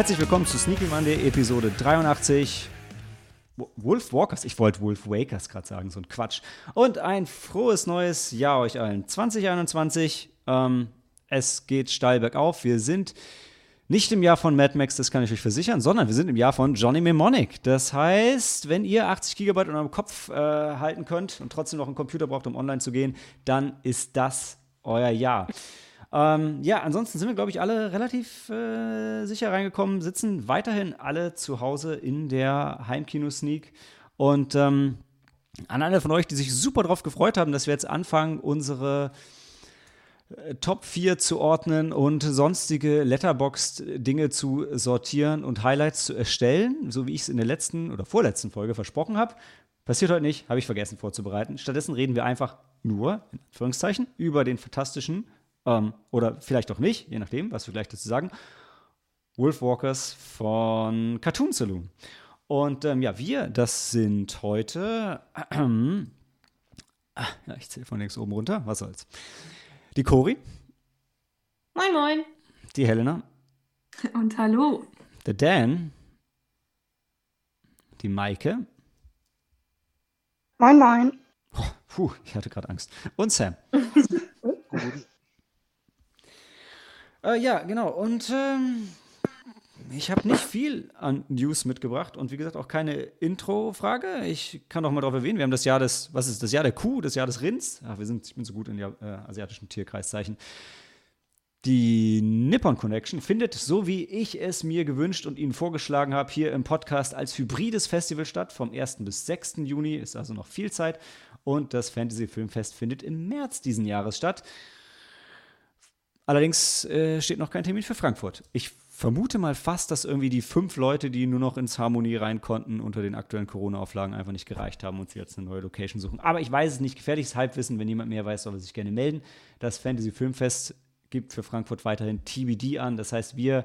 Herzlich willkommen zu Sneaky Monday, Episode 83. Wolf Walkers, ich wollte Wolf Wakers gerade sagen, so ein Quatsch. Und ein frohes neues Jahr euch allen. 2021, ähm, es geht steil bergauf. Wir sind nicht im Jahr von Mad Max, das kann ich euch versichern, sondern wir sind im Jahr von Johnny Mnemonic. Das heißt, wenn ihr 80 GB in eurem Kopf äh, halten könnt und trotzdem noch einen Computer braucht, um online zu gehen, dann ist das euer Jahr. Ähm, ja, ansonsten sind wir, glaube ich, alle relativ äh, sicher reingekommen, sitzen weiterhin alle zu Hause in der Heimkino-Sneak. Und ähm, an alle von euch, die sich super darauf gefreut haben, dass wir jetzt anfangen, unsere äh, Top 4 zu ordnen und sonstige Letterboxd-Dinge zu sortieren und Highlights zu erstellen, so wie ich es in der letzten oder vorletzten Folge versprochen habe. Passiert heute nicht, habe ich vergessen vorzubereiten. Stattdessen reden wir einfach nur, in Anführungszeichen, über den fantastischen, ähm, oder vielleicht auch nicht, je nachdem, was wir gleich dazu sagen, Wolfwalkers von Cartoon Saloon. Und ähm, ja, wir, das sind heute, äh, äh, ja, ich zähle von links oben runter, was soll's. Die Cori. Moin, moin. Die Helena. Und hallo. Der Dan. Die Maike. Moin, moin. Oh, puh, ich hatte gerade Angst. Und Sam. äh, ja, genau. Und ähm, ich habe nicht viel an News mitgebracht und wie gesagt auch keine Intro-Frage. Ich kann noch mal darauf erwähnen, wir haben das Jahr des, was ist das Jahr der Kuh, das Jahr des Rinds. Ach, wir sind, ich bin so gut in den äh, asiatischen Tierkreiszeichen. Die Nippon Connection findet, so wie ich es mir gewünscht und Ihnen vorgeschlagen habe, hier im Podcast als hybrides Festival statt. Vom 1. bis 6. Juni ist also noch viel Zeit. Und das Fantasy Filmfest findet im März diesen Jahres statt. Allerdings äh, steht noch kein Termin für Frankfurt. Ich vermute mal fast, dass irgendwie die fünf Leute, die nur noch ins Harmonie rein konnten, unter den aktuellen Corona-Auflagen einfach nicht gereicht haben und sie jetzt eine neue Location suchen. Aber ich weiß es nicht. Gefährliches Halbwissen. Wenn jemand mehr weiß, soll er sich gerne melden. Das Fantasy Filmfest gibt für Frankfurt weiterhin TBD an. Das heißt, wir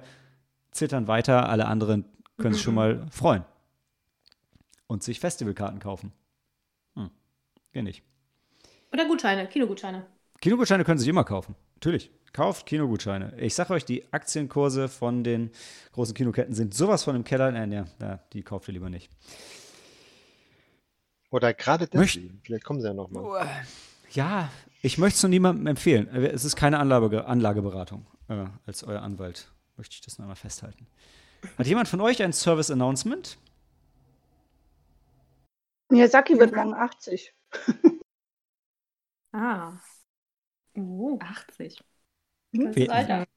zittern weiter. Alle anderen können sich schon mal freuen und sich Festivalkarten kaufen. Hm. Geh nicht. Oder Gutscheine, Kinogutscheine. Kinogutscheine können sich immer kaufen. Natürlich. Kauft Kinogutscheine. Ich sage euch, die Aktienkurse von den großen Kinoketten sind sowas von im Keller. Nein, ja, ja die kauft ihr lieber nicht. Oder gerade Möcht- deswegen. Vielleicht kommen sie ja nochmal. Ja, ich möchte es nur niemandem empfehlen. Es ist keine Anlage, Anlageberatung. Äh, als euer Anwalt möchte ich das noch einmal festhalten. Hat jemand von euch ein Service Announcement? Miyazaki wird morgen 80. Ah. Uh, 80. Hm? Wer-.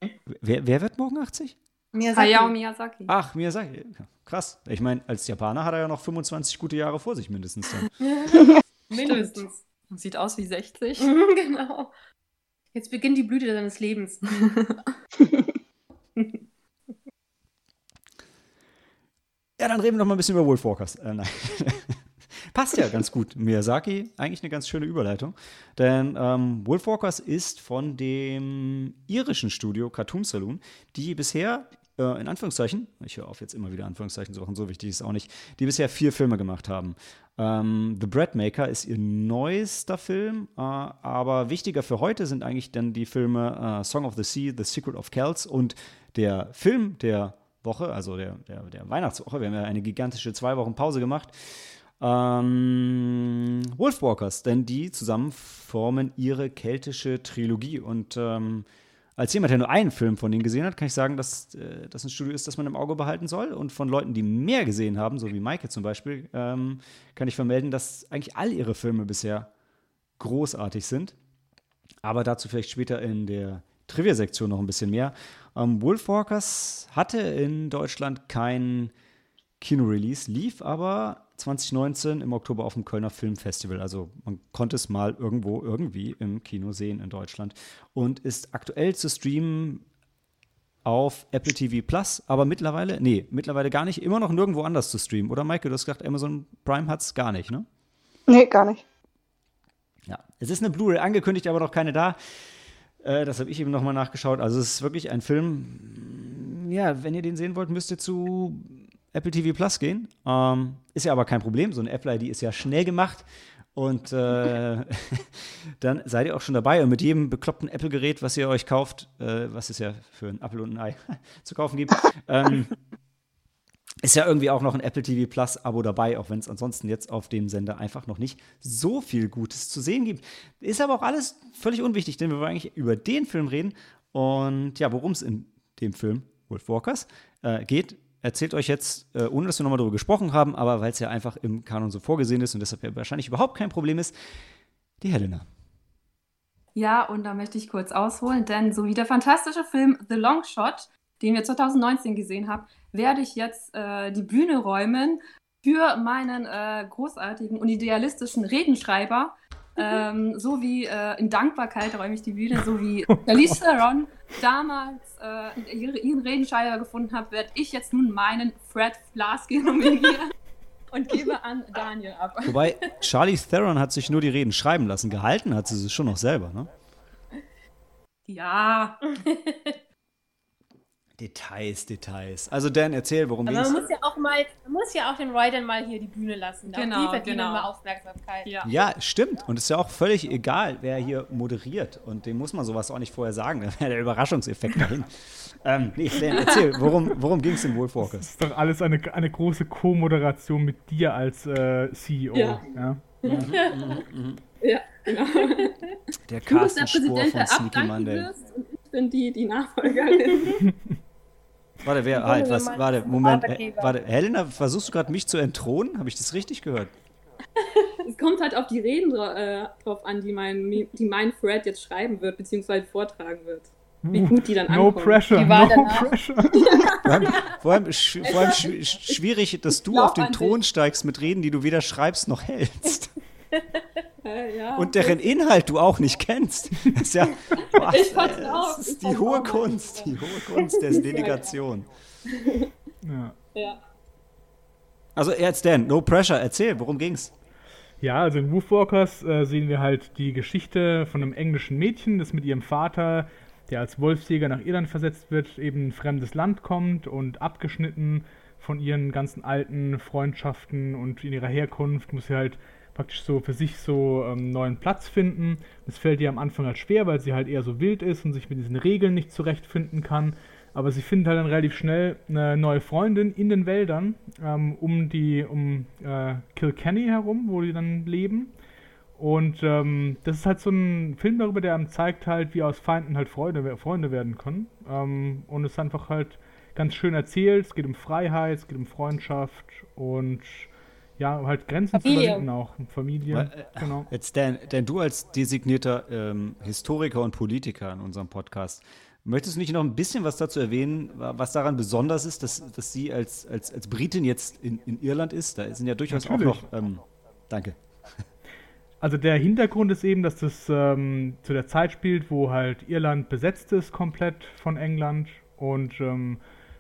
Wer, wer wird morgen 80? Hayao Miyazaki. Ach, Miyazaki. Krass. Ich meine, als Japaner hat er ja noch 25 gute Jahre vor sich mindestens. Dann. Mindestens. Sieht aus wie 60. genau. Jetzt beginnt die Blüte deines Lebens. Ja, dann reden wir noch mal ein bisschen über Wolfwalkers. Äh, nein. Passt ja ganz gut. Miyazaki, eigentlich eine ganz schöne Überleitung. Denn ähm, Wolfwalkers ist von dem irischen Studio Cartoon Saloon, die bisher, äh, in Anführungszeichen, ich höre auf jetzt immer wieder Anführungszeichen zu machen, so wichtig ist es auch nicht, die bisher vier Filme gemacht haben. Ähm, The Bread Maker ist ihr neuester Film, äh, aber wichtiger für heute sind eigentlich dann die Filme äh, Song of the Sea, The Secret of Kells und der Film der Woche, also der, der, der Weihnachtswoche. Wir haben ja eine gigantische zwei Wochen Pause gemacht. Ähm, Wolfwalkers, denn die zusammen formen ihre keltische Trilogie. Und ähm, als jemand, der nur einen Film von denen gesehen hat, kann ich sagen, dass äh, das ein Studio ist, das man im Auge behalten soll. Und von Leuten, die mehr gesehen haben, so wie Maike zum Beispiel, ähm, kann ich vermelden, dass eigentlich all ihre Filme bisher großartig sind. Aber dazu vielleicht später in der Trivia-Sektion noch ein bisschen mehr. Ähm, Wolfwalkers hatte in Deutschland kein Kino-Release, lief aber 2019 im Oktober auf dem Kölner Filmfestival. Also man konnte es mal irgendwo irgendwie im Kino sehen in Deutschland und ist aktuell zu streamen auf Apple TV Plus, aber mittlerweile, nee, mittlerweile gar nicht, immer noch nirgendwo anders zu streamen. Oder Maike, du hast gesagt, Amazon Prime hat es gar nicht, ne? Nee, gar nicht. Ja, es ist eine Blu-ray angekündigt, aber noch keine da. Äh, das habe ich eben nochmal nachgeschaut. Also es ist wirklich ein Film, ja, wenn ihr den sehen wollt, müsst ihr zu Apple TV Plus gehen. Ähm, ist ja aber kein Problem. So eine Apple-ID ist ja schnell gemacht. Und äh, dann seid ihr auch schon dabei. Und mit jedem bekloppten Apple-Gerät, was ihr euch kauft, äh, was es ja für ein Apple und ein Ei zu kaufen gibt, ähm, ist ja irgendwie auch noch ein Apple TV Plus Abo dabei, auch wenn es ansonsten jetzt auf dem Sender einfach noch nicht so viel Gutes zu sehen gibt. Ist aber auch alles völlig unwichtig, denn wir wollen eigentlich über den Film reden. Und ja, worum es in dem Film Wolf Walkers äh, geht, erzählt euch jetzt, äh, ohne dass wir nochmal darüber gesprochen haben, aber weil es ja einfach im Kanon so vorgesehen ist und deshalb ja wahrscheinlich überhaupt kein Problem ist, die Helena. Ja, und da möchte ich kurz ausholen, denn so wie der fantastische Film The Long Shot, den wir 2019 gesehen haben, werde ich jetzt äh, die Bühne räumen für meinen äh, großartigen und idealistischen Redenschreiber. Ähm, so wie äh, in Dankbarkeit räume ich die Bühne, so wie Charlize Theron damals äh, ihre, ihren Redenschreiber gefunden hat, werde ich jetzt nun meinen Fred Flasky nominieren und gebe an Daniel ab. Wobei, Charlie Theron hat sich nur die Reden schreiben lassen. Gehalten hat sie sie schon noch selber, ne? Ja. Details, Details. Also Dan, erzähl, worum Aber man muss ja auch mal, man muss ja auch den Writern mal hier die Bühne lassen. Genau, die verdienen genau. mal Aufmerksamkeit. ja. Ja, stimmt. Und es ist ja auch völlig egal, wer hier moderiert. Und dem muss man sowas auch nicht vorher sagen. Da wäre der Überraschungseffekt dahin. ähm, nee, Dan, erzähl, worum, worum ging es in Wolfwalkers? Das ist doch alles eine, eine große Co-Moderation mit dir als äh, CEO. Ja. Ja. Ja, genau. Der Du bist der Carsten-Spur Präsident, von der Sneaky Monday. und ich bin die, die Nachfolgerin. Warte, wer, halt, was, warte, Moment. Äh, warte, Helena, versuchst du gerade mich zu entthronen? Habe ich das richtig gehört? es kommt halt auf die Reden äh, drauf an, die mein, die mein Fred jetzt schreiben wird, beziehungsweise vortragen wird. Wie gut die dann No ankommen. pressure, no danach? pressure. Vor allem, vor allem, sch vor allem sch sch schwierig, dass du auf den Thron steigst mit Reden, die du weder schreibst noch hältst. Äh, ja. Und deren Inhalt du auch nicht kennst. Das ist ja was, Ich vertrau, das ist ich die hohe Kunst, die hohe Kunst der Delegation. Ja. ja. Also jetzt Dan, no pressure, erzähl, worum ging's? Ja, also in Wolfwalkers äh, sehen wir halt die Geschichte von einem englischen Mädchen, das mit ihrem Vater, der als Wolfsjäger nach Irland versetzt wird, eben in ein fremdes Land kommt und abgeschnitten von ihren ganzen alten Freundschaften und in ihrer Herkunft muss sie halt praktisch so für sich so ähm, neuen Platz finden. Das fällt ihr am Anfang halt schwer, weil sie halt eher so wild ist und sich mit diesen Regeln nicht zurechtfinden kann. Aber sie findet halt dann relativ schnell eine neue Freundin in den Wäldern ähm, um die um äh, Kilkenny herum, wo die dann leben. Und ähm, das ist halt so ein Film darüber, der einem zeigt halt, wie aus Feinden halt Freude, Freunde werden können. Ähm, und es ist einfach halt ganz schön erzählt. Es geht um Freiheit, es geht um Freundschaft und ja, halt Grenzen Familie. zu überwinden auch. Familie, Weil, äh, genau. Jetzt Dan, Dan, du als designierter ähm, Historiker und Politiker in unserem Podcast, möchtest du nicht noch ein bisschen was dazu erwähnen, wa- was daran besonders ist, dass, dass sie als, als, als Britin jetzt in, in Irland ist? Da sind ja durchaus Natürlich. auch noch. Ähm, danke. Also der Hintergrund ist eben, dass das ähm, zu der Zeit spielt, wo halt Irland besetzt ist komplett von England und ähm,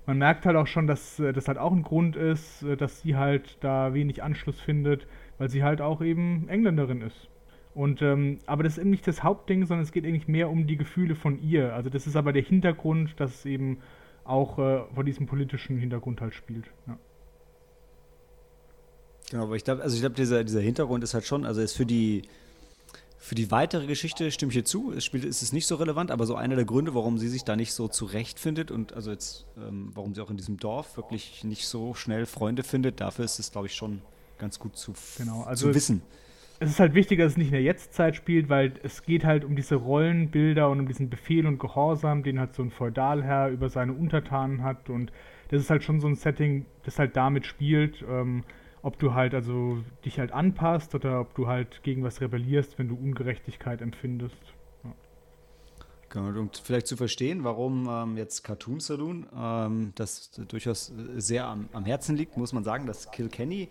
man merkt halt auch schon, dass äh, das halt auch ein Grund ist, äh, dass sie halt da wenig Anschluss findet, weil sie halt auch eben Engländerin ist. Und ähm, aber das ist eben nicht das Hauptding, sondern es geht eigentlich mehr um die Gefühle von ihr. Also das ist aber der Hintergrund, dass es eben auch äh, vor diesem politischen Hintergrund halt spielt. Ja. Genau, aber ich glaube, also ich glaube, dieser, dieser Hintergrund ist halt schon, also ist für die, für die weitere Geschichte stimme ich hier zu. Es spielt, ist es nicht so relevant, aber so einer der Gründe, warum sie sich da nicht so zurechtfindet und also jetzt, ähm, warum sie auch in diesem Dorf wirklich nicht so schnell Freunde findet, dafür ist es, glaube ich, schon ganz gut zu, Genau, also zu wissen. es ist halt wichtig, dass es nicht in der Jetztzeit spielt, weil es geht halt um diese Rollenbilder und um diesen Befehl und Gehorsam, den halt so ein Feudalherr über seine Untertanen hat und das ist halt schon so ein Setting, das halt damit spielt, ähm, ob du halt also dich halt anpasst oder ob du halt gegen was rebellierst, wenn du Ungerechtigkeit empfindest. Genau, und vielleicht zu verstehen, warum ähm, jetzt Cartoon Saloon ähm, das durchaus sehr am, am Herzen liegt, muss man sagen, dass Kilkenny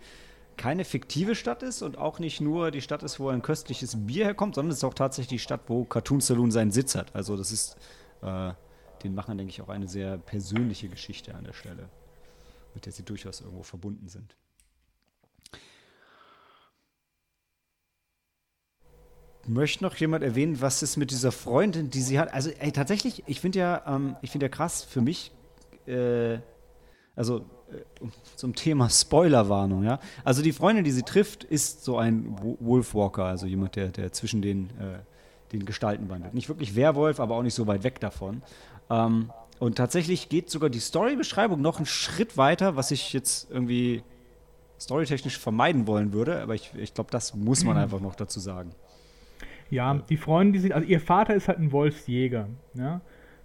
keine fiktive Stadt ist und auch nicht nur die Stadt ist, wo ein köstliches Bier herkommt, sondern es ist auch tatsächlich die Stadt, wo Cartoon Saloon seinen Sitz hat. Also das ist äh, den Machern, denke ich, auch eine sehr persönliche Geschichte an der Stelle, mit der sie durchaus irgendwo verbunden sind. Möchte noch jemand erwähnen, was ist mit dieser Freundin, die sie hat? Also, ey, tatsächlich, ich finde ja, ähm, ich finde ja krass für mich, äh, also äh, zum Thema Spoilerwarnung, ja. Also die Freundin, die sie trifft, ist so ein Wo- Wolfwalker, also jemand, der, der zwischen den, äh, den Gestalten wandelt. Nicht wirklich Werwolf, aber auch nicht so weit weg davon. Ähm, und tatsächlich geht sogar die Storybeschreibung noch einen Schritt weiter, was ich jetzt irgendwie storytechnisch vermeiden wollen würde, aber ich, ich glaube, das muss man einfach noch dazu sagen. Ja, die Freundin, die sie, also ihr Vater ist halt ein Wolfsjäger, ja.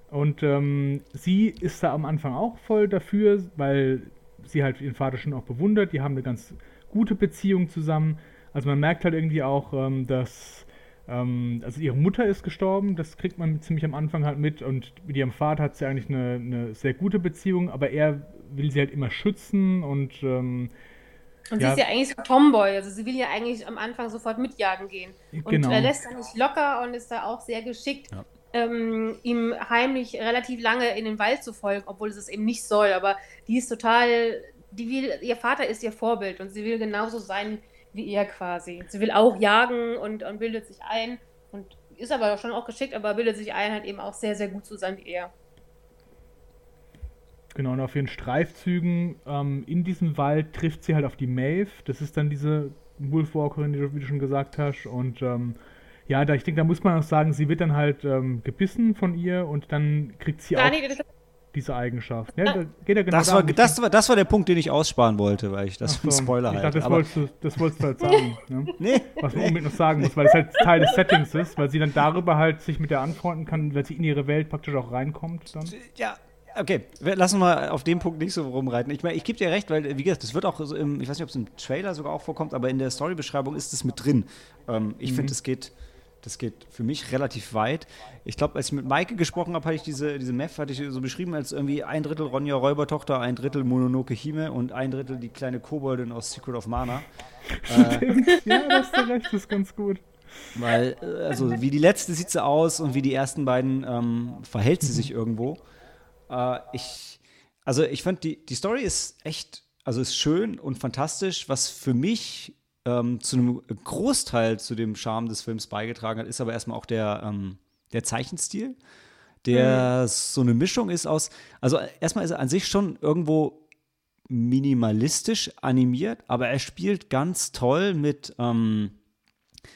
Und ähm, sie ist da am Anfang auch voll dafür, weil sie halt ihren Vater schon auch bewundert. Die haben eine ganz gute Beziehung zusammen. Also man merkt halt irgendwie auch, ähm, dass ähm, also ihre Mutter ist gestorben, das kriegt man ziemlich am Anfang halt mit und mit ihrem Vater hat sie eigentlich eine, eine sehr gute Beziehung, aber er will sie halt immer schützen und ähm, Und Ja. sie ist ja eigentlich so ein Tomboy, also sie will ja eigentlich am Anfang sofort mitjagen gehen. Und Genau. er lässt da nicht locker und ist da auch sehr geschickt, Ja. ähm, ihm heimlich relativ lange in den Wald zu folgen, obwohl es es eben nicht soll. Aber die ist total, die will, ihr Vater ist ihr Vorbild und sie will genauso sein wie er quasi. Sie will auch jagen und, und bildet sich ein und ist aber schon auch geschickt, aber bildet sich ein, halt eben auch sehr, sehr gut zu sein wie er. Genau, und auf ihren Streifzügen ähm, in diesem Wald trifft sie halt auf die Maeve. Das ist dann diese Wolfwalkerin, die du, wie du schon gesagt hast. Und ähm, ja, da, ich denke, da muss man auch sagen, sie wird dann halt ähm, gebissen von ihr und dann kriegt sie auch diese Eigenschaft. Ja, da geht ja genau Das war, das, war, das war der Punkt, den ich aussparen wollte, weil ich das für einen so, Spoiler Ich dachte, das, Aber, wolltest du, das wolltest du halt sagen. Ne? nee, Was man unbedingt noch sagen muss, weil es halt Teil des Settings ist, weil sie dann darüber halt sich mit der anfreunden kann, weil sie in ihre Welt praktisch auch reinkommt. Dann. ja, okay, wir lassen mal auf dem Punkt nicht so rumreiten. Ich meine, ich gebe dir recht, weil, wie gesagt, das wird auch so im, ich weiß nicht, ob es im Trailer sogar auch vorkommt, aber in der Storybeschreibung ist es mit drin. Ähm, ich finde, das geht, das geht für mich relativ weit. Ich glaube, als ich mit Maike gesprochen habe, hatte ich diese, diese Meth, hatte ich so beschrieben als irgendwie ein Drittel Ronja Räubertochter, ein Drittel Mononoke Hime und ein Drittel die kleine Koboldin aus Secret of Mana. Ja, da hast du recht, das ist ganz gut. Weil, äh, also wie die letzte sieht sie aus und wie die ersten beiden ähm, verhält sie sich irgendwo. Äh, ich, also ich fand, die, die Story ist echt, also ist schön und fantastisch. Was für mich ähm, zu einem Großteil zu dem Charme des Films beigetragen hat, ist aber erstmal auch der, ähm, der Zeichenstil, der so eine Mischung ist aus, also erstmal ist er an sich schon irgendwo minimalistisch animiert, aber er spielt ganz toll mit, ähm,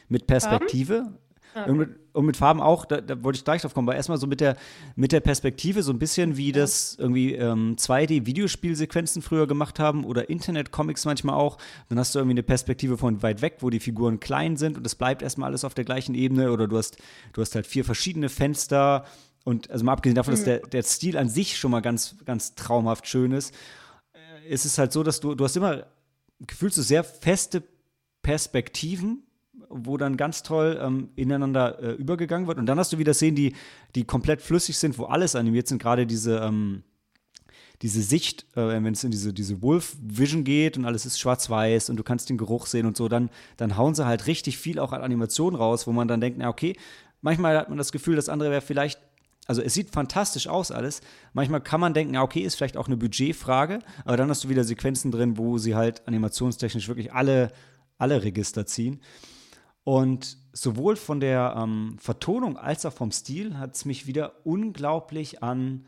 mit Perspektive. Und mit, und mit Farben auch, da, da wollte ich gleich drauf kommen, aber erstmal so mit der, mit der Perspektive, so ein bisschen wie das irgendwie ähm, 2D-Videospielsequenzen früher gemacht haben oder Internet-Comics manchmal auch. Dann hast du irgendwie eine Perspektive von weit weg, wo die Figuren klein sind und es bleibt erstmal alles auf der gleichen Ebene oder du hast, du hast halt vier verschiedene Fenster und also mal abgesehen davon, dass der, der Stil an sich schon mal ganz, ganz traumhaft schön ist, äh, ist es halt so, dass du, du hast immer gefühlt so sehr feste Perspektiven, wo dann ganz toll ähm, ineinander äh, übergegangen wird. Und dann hast du wieder Szenen, die, die komplett flüssig sind, wo alles animiert sind. Gerade diese, ähm, diese Sicht, äh, wenn es in diese, diese Wolf-Vision geht und alles ist schwarz-weiß und du kannst den Geruch sehen und so, dann, dann hauen sie halt richtig viel auch an Animationen raus, wo man dann denkt, na okay, manchmal hat man das Gefühl, das andere wäre vielleicht also es sieht fantastisch aus alles. Manchmal kann man denken, okay, ist vielleicht auch eine Budgetfrage, aber dann hast du wieder Sequenzen drin, wo sie halt animationstechnisch wirklich alle, alle Register ziehen. Und sowohl von der ähm, Vertonung als auch vom Stil hat es mich wieder unglaublich an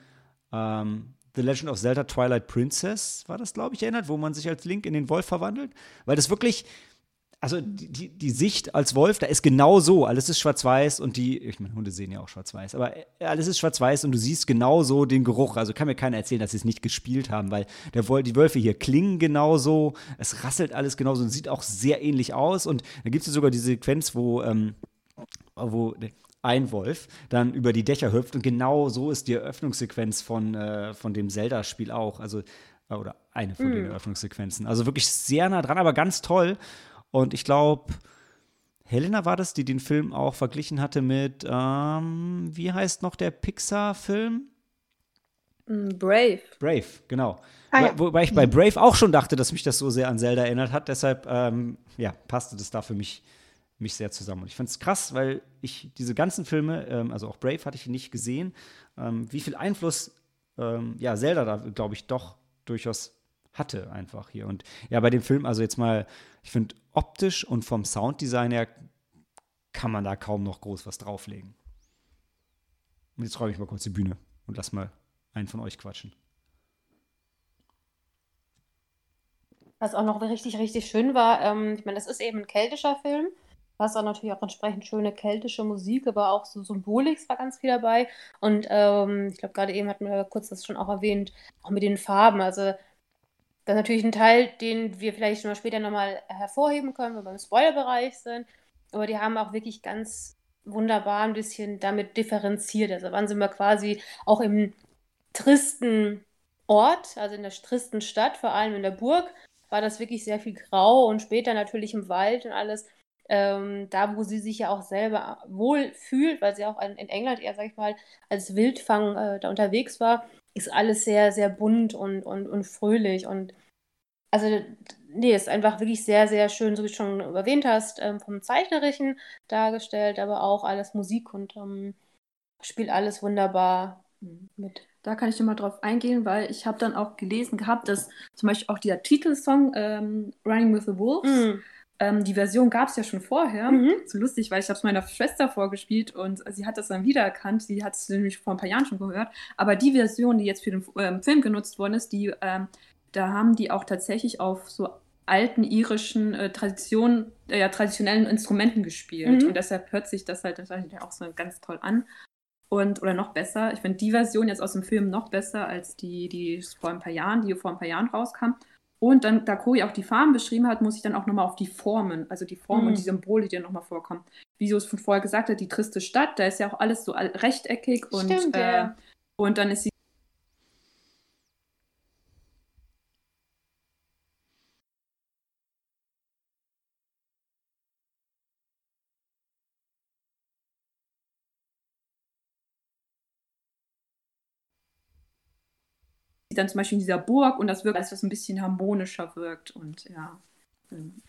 ähm, The Legend of Zelda Twilight Princess, war das, glaube ich, erinnert, wo man sich als Link in den Wolf verwandelt. Weil das wirklich, also die, die, Sicht als Wolf, da ist genau so. Alles ist schwarz-weiß und die, ich meine, Hunde sehen ja auch schwarz-weiß, aber äh, alles ist schwarz-weiß und du siehst genau so den Geruch. Also kann mir keiner erzählen, dass sie es nicht gespielt haben, weil der, die Wölfe hier klingen genauso, es rasselt alles genauso und sieht auch sehr ähnlich aus. Und da gibt es sogar die Sequenz, wo, ähm, wo ein Wolf dann über die Dächer hüpft und genau so ist die Eröffnungssequenz von, äh, von dem Zelda-Spiel auch. Also, äh, oder eine von den Eröffnungssequenzen. Also wirklich sehr nah dran, aber ganz toll. Und ich glaube, Helena war das, die den Film auch verglichen hatte mit, ähm, wie heißt noch der Pixar-Film? Mm, Brave. Brave, genau. Ah, ja. Wo- Wobei ich bei Brave auch schon dachte, dass mich das so sehr an Zelda erinnert hat. Deshalb, ähm, ja, passte das da für mich, mich sehr zusammen. Und ich fand es krass, weil ich diese ganzen Filme, ähm, also auch Brave hatte ich nicht gesehen, ähm, wie viel Einfluss ähm, ja, Zelda da, glaube ich, doch durchaus hatte einfach hier. Und ja, bei dem Film, also jetzt mal, ich finde, optisch und vom Sounddesign her kann man da kaum noch groß was drauflegen. Und jetzt räume ich mal kurz die Bühne und lass mal einen von euch quatschen. Was auch noch richtig, richtig schön war, ähm, ich meine, das ist eben ein keltischer Film. Was auch natürlich auch entsprechend schöne keltische Musik, aber auch so Symbolik war ganz viel dabei. Und ähm, ich glaube, gerade eben hatten wir kurz das schon auch erwähnt, auch mit den Farben. Also, das ist natürlich ein Teil, den wir vielleicht noch später nochmal hervorheben können, wenn wir im Spoilerbereich sind. Aber die haben auch wirklich ganz wunderbar ein bisschen damit differenziert. Also, wann sind wir quasi auch im tristen Ort, also in der tristen Stadt, vor allem in der Burg, war das wirklich sehr viel grau und später natürlich im Wald und alles. Ähm, da, wo sie sich ja auch selber wohl fühlt, weil sie auch in, in England eher, sag ich mal, als Wildfang äh, da unterwegs war, ist alles sehr, sehr bunt und, und, und fröhlich. Und also, nee, ist einfach wirklich sehr, sehr schön, so wie du schon erwähnt hast, ähm, vom Zeichnerischen dargestellt, aber auch alles Musik und ähm, spielt alles wunderbar mit. Da kann ich nochmal drauf eingehen, weil ich habe dann auch gelesen gehabt, dass zum Beispiel auch dieser Titelsong ähm, Running with the Wolves, Mm. Ähm, die Version gab es ja schon vorher. Mhm. So lustig, weil ich habe es meiner Schwester vorgespielt und sie hat das dann wiedererkannt. Sie hat es nämlich vor ein paar Jahren schon gehört. Aber die Version, die jetzt für den ähm, Film genutzt worden ist, die, ähm, da haben die auch tatsächlich auf so alten irischen äh, Traditionen, äh, ja, traditionellen Instrumenten gespielt. Mhm. Und deshalb hört sich das halt, das halt auch so ganz toll an. Und, oder noch besser, ich finde die Version jetzt aus dem Film noch besser als die, die vor ein paar Jahren, die vor ein paar Jahren rauskam. Und dann, da Koi auch die Farben beschrieben hat, muss ich dann auch nochmal auf die Formen, also die Formen Mhm. und die Symbole, die dann nochmal vorkommen. Wie du es von vorher gesagt hast, die triste Stadt, da ist ja auch alles so rechteckig und, Stimmt, äh, ja. und dann ist sie dann zum Beispiel in dieser Burg und das wirkt, als was ein bisschen harmonischer wirkt und ja,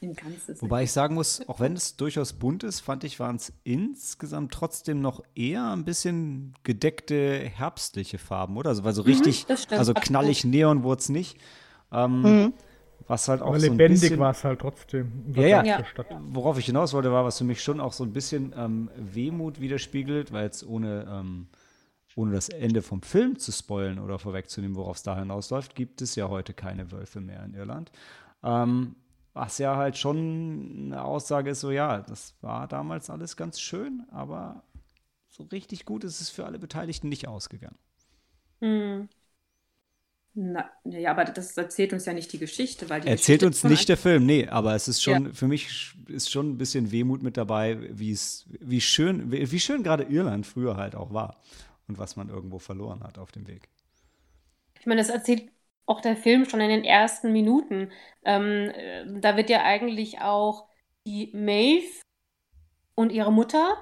im Ganzes. Wobei ich sagen muss, auch wenn es durchaus bunt ist, fand ich, waren es insgesamt trotzdem noch eher ein bisschen gedeckte herbstliche Farben, oder? Also, weil so richtig, das stimmt. also knallig Neon wurde es nicht. Ähm, Mhm. Was halt auch Aber so lebendig war es halt trotzdem. Ja, ja. Worauf ich hinaus wollte, war, was für mich schon auch so ein bisschen ähm, Wehmut widerspiegelt, weil jetzt ohne, ähm, ohne das Ende vom Film zu spoilen oder vorwegzunehmen, worauf es da hinausläuft, gibt es ja heute keine Wölfe mehr in Irland. Ähm, was ja halt schon eine Aussage ist, so ja, das war damals alles ganz schön, aber so richtig gut ist es für alle Beteiligten nicht ausgegangen. Mm. Na, ja, aber das erzählt uns ja nicht die Geschichte, weil die Erzählt Geschichte uns nicht der Film, nee, aber es ist schon, für mich ist schon ein bisschen Wehmut mit dabei, wie es, wie schön, wie schön gerade Irland früher halt auch war und was man irgendwo verloren hat auf dem Weg. Ich meine, das erzählt auch der Film schon in den ersten Minuten. Ähm, äh, da wird ja eigentlich auch die Maeve und ihre Mutter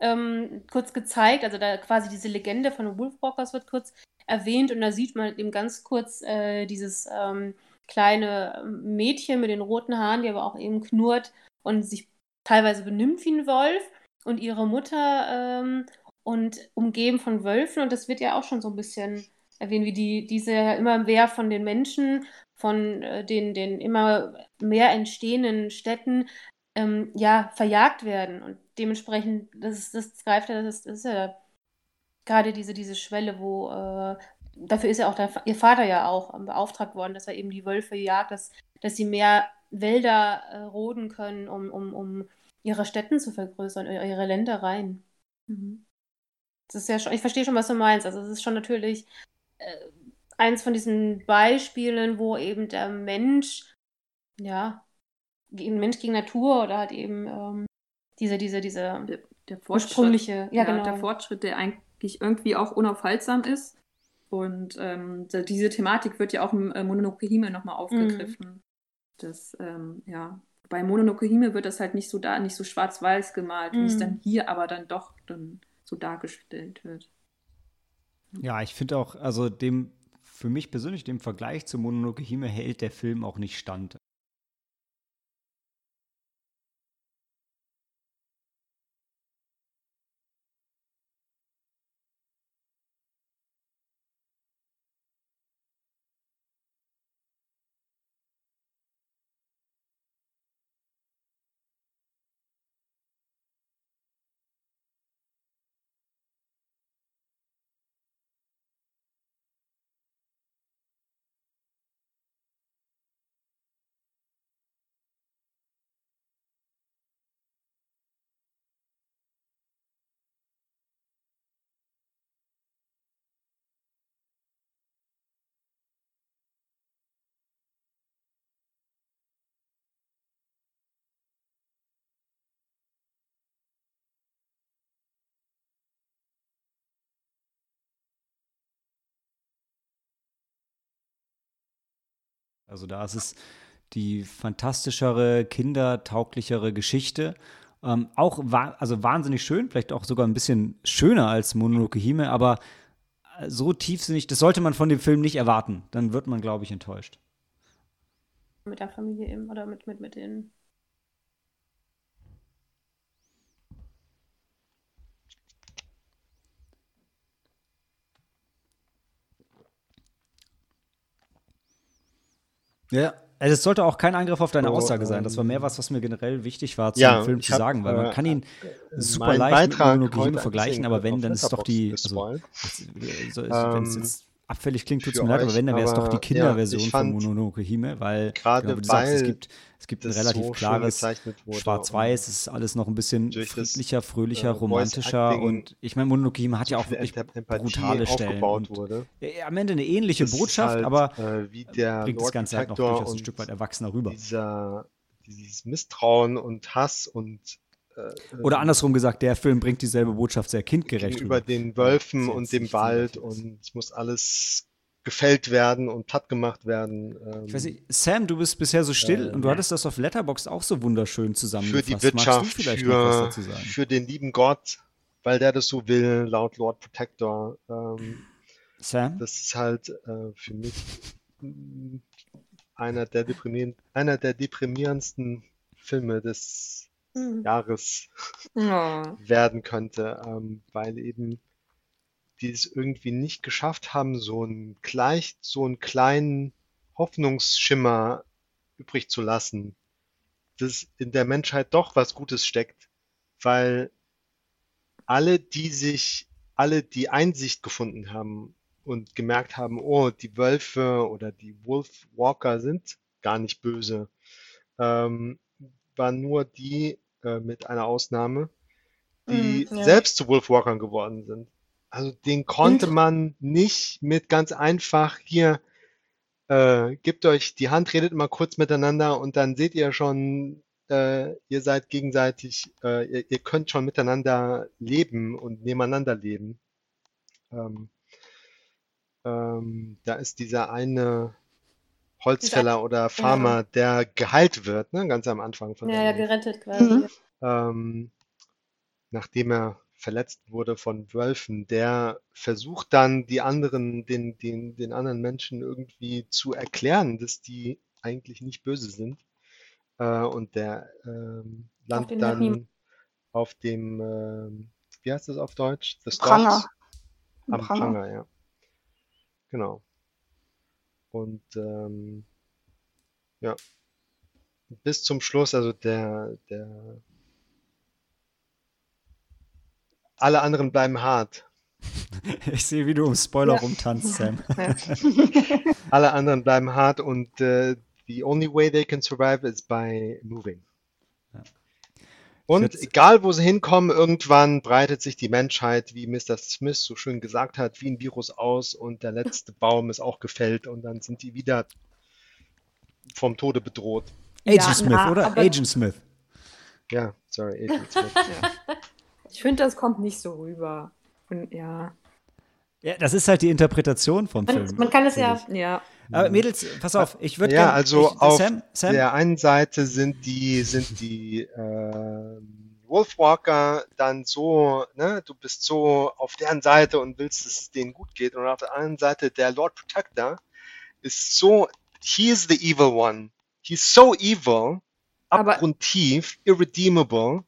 ähm, kurz gezeigt. Also da quasi diese Legende von Wolfwalkers wird kurz erwähnt und da sieht man eben ganz kurz äh, dieses ähm, kleine Mädchen mit den roten Haaren, die aber auch eben knurrt und sich teilweise benimmt wie ein Wolf und ihre Mutter ähm, und umgeben von Wölfen und das wird ja auch schon so ein bisschen erwähnen, wie die, diese immer mehr von den Menschen, von äh, den, den immer mehr entstehenden Städten, ähm, ja, verjagt werden. Und dementsprechend, das, das greift ja, das, das ist ja gerade diese, diese Schwelle, wo, äh, dafür ist ja auch der, ihr Vater ja auch ähm, beauftragt worden, dass er eben die Wölfe jagt, dass, dass sie mehr Wälder äh, roden können, um, um, um ihre Städten zu vergrößern, ihre Ländereien. Mhm. Das ist ja schon, ich verstehe schon, was du meinst. Also es ist schon natürlich äh, eins von diesen Beispielen, wo eben der Mensch, ja, gegen Mensch gegen Natur oder halt eben ähm, diese, diese, diese Der, der ursprüngliche, ja, ja, genau. der Fortschritt, der eigentlich irgendwie auch unaufhaltsam ist. Und ähm, diese Thematik wird ja auch im äh, Mononoke Hime nochmal aufgegriffen. Das, ähm, ja, bei Mononoke Hime wird das halt nicht so da, nicht so schwarz-weiß gemalt, wie es Mhm. dann hier aber dann doch dann so dargestellt wird. Ja, ich finde auch, also dem, für mich persönlich, dem Vergleich zu Mononoke Hime hält der Film auch nicht stand. Also da ist es die fantastischere, kindertauglichere Geschichte. Ähm, auch wa also wahnsinnig schön, vielleicht auch sogar ein bisschen schöner als Mononoke Hime, aber äh, so tiefsinnig, das sollte man von dem Film nicht erwarten. Dann wird man, glaube ich, enttäuscht. Mit der Familie eben oder mit, mit, mit den. Ja. Also es sollte auch kein Angriff auf deine So, Aussage sein. Das war mehr ähm, was, was mir generell wichtig war, zum Ja, Film zu hab, sagen, weil man äh, kann ihn äh, super leicht mit Beitrag Hime ein vergleichen, aber wenn, dann ist doch die, also, gespoilt. so, wenn es Ähm, jetzt abfällig klingt, tut es mir leid, aber wenn, dann wäre es doch die ja, Kinderversion ich von Mononoke Hime, weil, gerade genau du sagst, es weil gibt, es gibt ein relativ so klares Schwarz-Weiß, es ist alles noch ein bisschen friedlicher, fröhlicher, äh, romantischer und ich meine, Mononoke Hime hat ja auch wirklich brutale Stellen wurde. ja, am Ende eine ähnliche Das Botschaft, halt, aber äh, der bringt das Ganze halt noch durchaus ein Stück weit erwachsener rüber. dieser, dieses Misstrauen und Hass und äh, Oder ähm, andersrum gesagt, der Film bringt dieselbe Botschaft sehr kindgerecht rüber. den Wölfen und dem Wald und es muss alles gefällt werden und platt gemacht werden. Ich weiß Ähm, nicht, Sam, du bist bisher so still und du hattest das auf Letterboxd auch so wunderschön für zusammengefasst. die Magst du Wirtschaft, für, dazu sagen? für den lieben Gott, weil der das so will, laut Lord Protector. Ähm, Sam? das ist halt äh, für mich einer der einer der deprimierendsten Filme des Mhm. Jahres Oh. werden könnte, ähm, weil eben die es irgendwie nicht geschafft haben, so einen gleich, so einen kleinen Hoffnungsschimmer übrig zu lassen, dass in der Menschheit doch was Gutes steckt, weil alle, die sich, alle, die Einsicht gefunden haben und gemerkt haben, oh, die Wölfe oder die Wolfwalker sind gar nicht böse, ähm, waren nur die äh, mit einer Ausnahme, die Mhm, ja. selbst zu Wolfwalkern geworden sind. Also den konnte Und- man nicht mit ganz einfach hier äh, gebt euch die Hand, redet mal kurz miteinander und dann seht ihr schon, äh, ihr seid gegenseitig, äh, ihr, ihr könnt schon miteinander leben und nebeneinander leben. Ähm, ähm, da ist dieser eine Holzfäller oder Farmer, der geheilt wird, ne, ganz am Anfang von Ja, ja, gerettet quasi. Mhm. ähm, nachdem er verletzt wurde von Wölfen, der versucht dann die anderen, den, den, den anderen Menschen irgendwie zu erklären, dass die eigentlich nicht böse sind. Äh, und der ähm, landet dann niemand. auf dem, ähm, wie heißt das auf Deutsch? The Pranger. Am Pranger. Pranger, ja. Genau. Und ähm, ja, bis zum Schluss, also der, der, alle anderen bleiben hart. Ich sehe, wie du um Spoiler Ja. rumtanzt, Sam. Alle anderen bleiben hart und äh, the only way they can survive is by moving. Ja. Und Jetzt- egal, wo sie hinkommen, irgendwann breitet sich die Menschheit, wie Mr. Smith so schön gesagt hat, wie ein Virus aus und der letzte Baum ist auch gefällt und dann sind die wieder vom Tode bedroht. Agent Ja, Smith, na, oder? Agent Smith. Ja, sorry, Agent Smith. Ich finde, das kommt nicht so rüber. Und ja. Ja, das ist halt die Interpretation vom Man, Film. man kann es ja. Ja. Aber Mädels, pass auf, ich würde Ja, gern, also ich, auf Sam, Sam, der einen Seite sind die, sind die ähm, Wolfwalker dann so, ne, du bist so auf deren Seite und willst, dass es denen gut geht. Und auf der anderen Seite der Lord Protector ist so, he is the evil one. He's so evil, abgrundtief, irredeemable,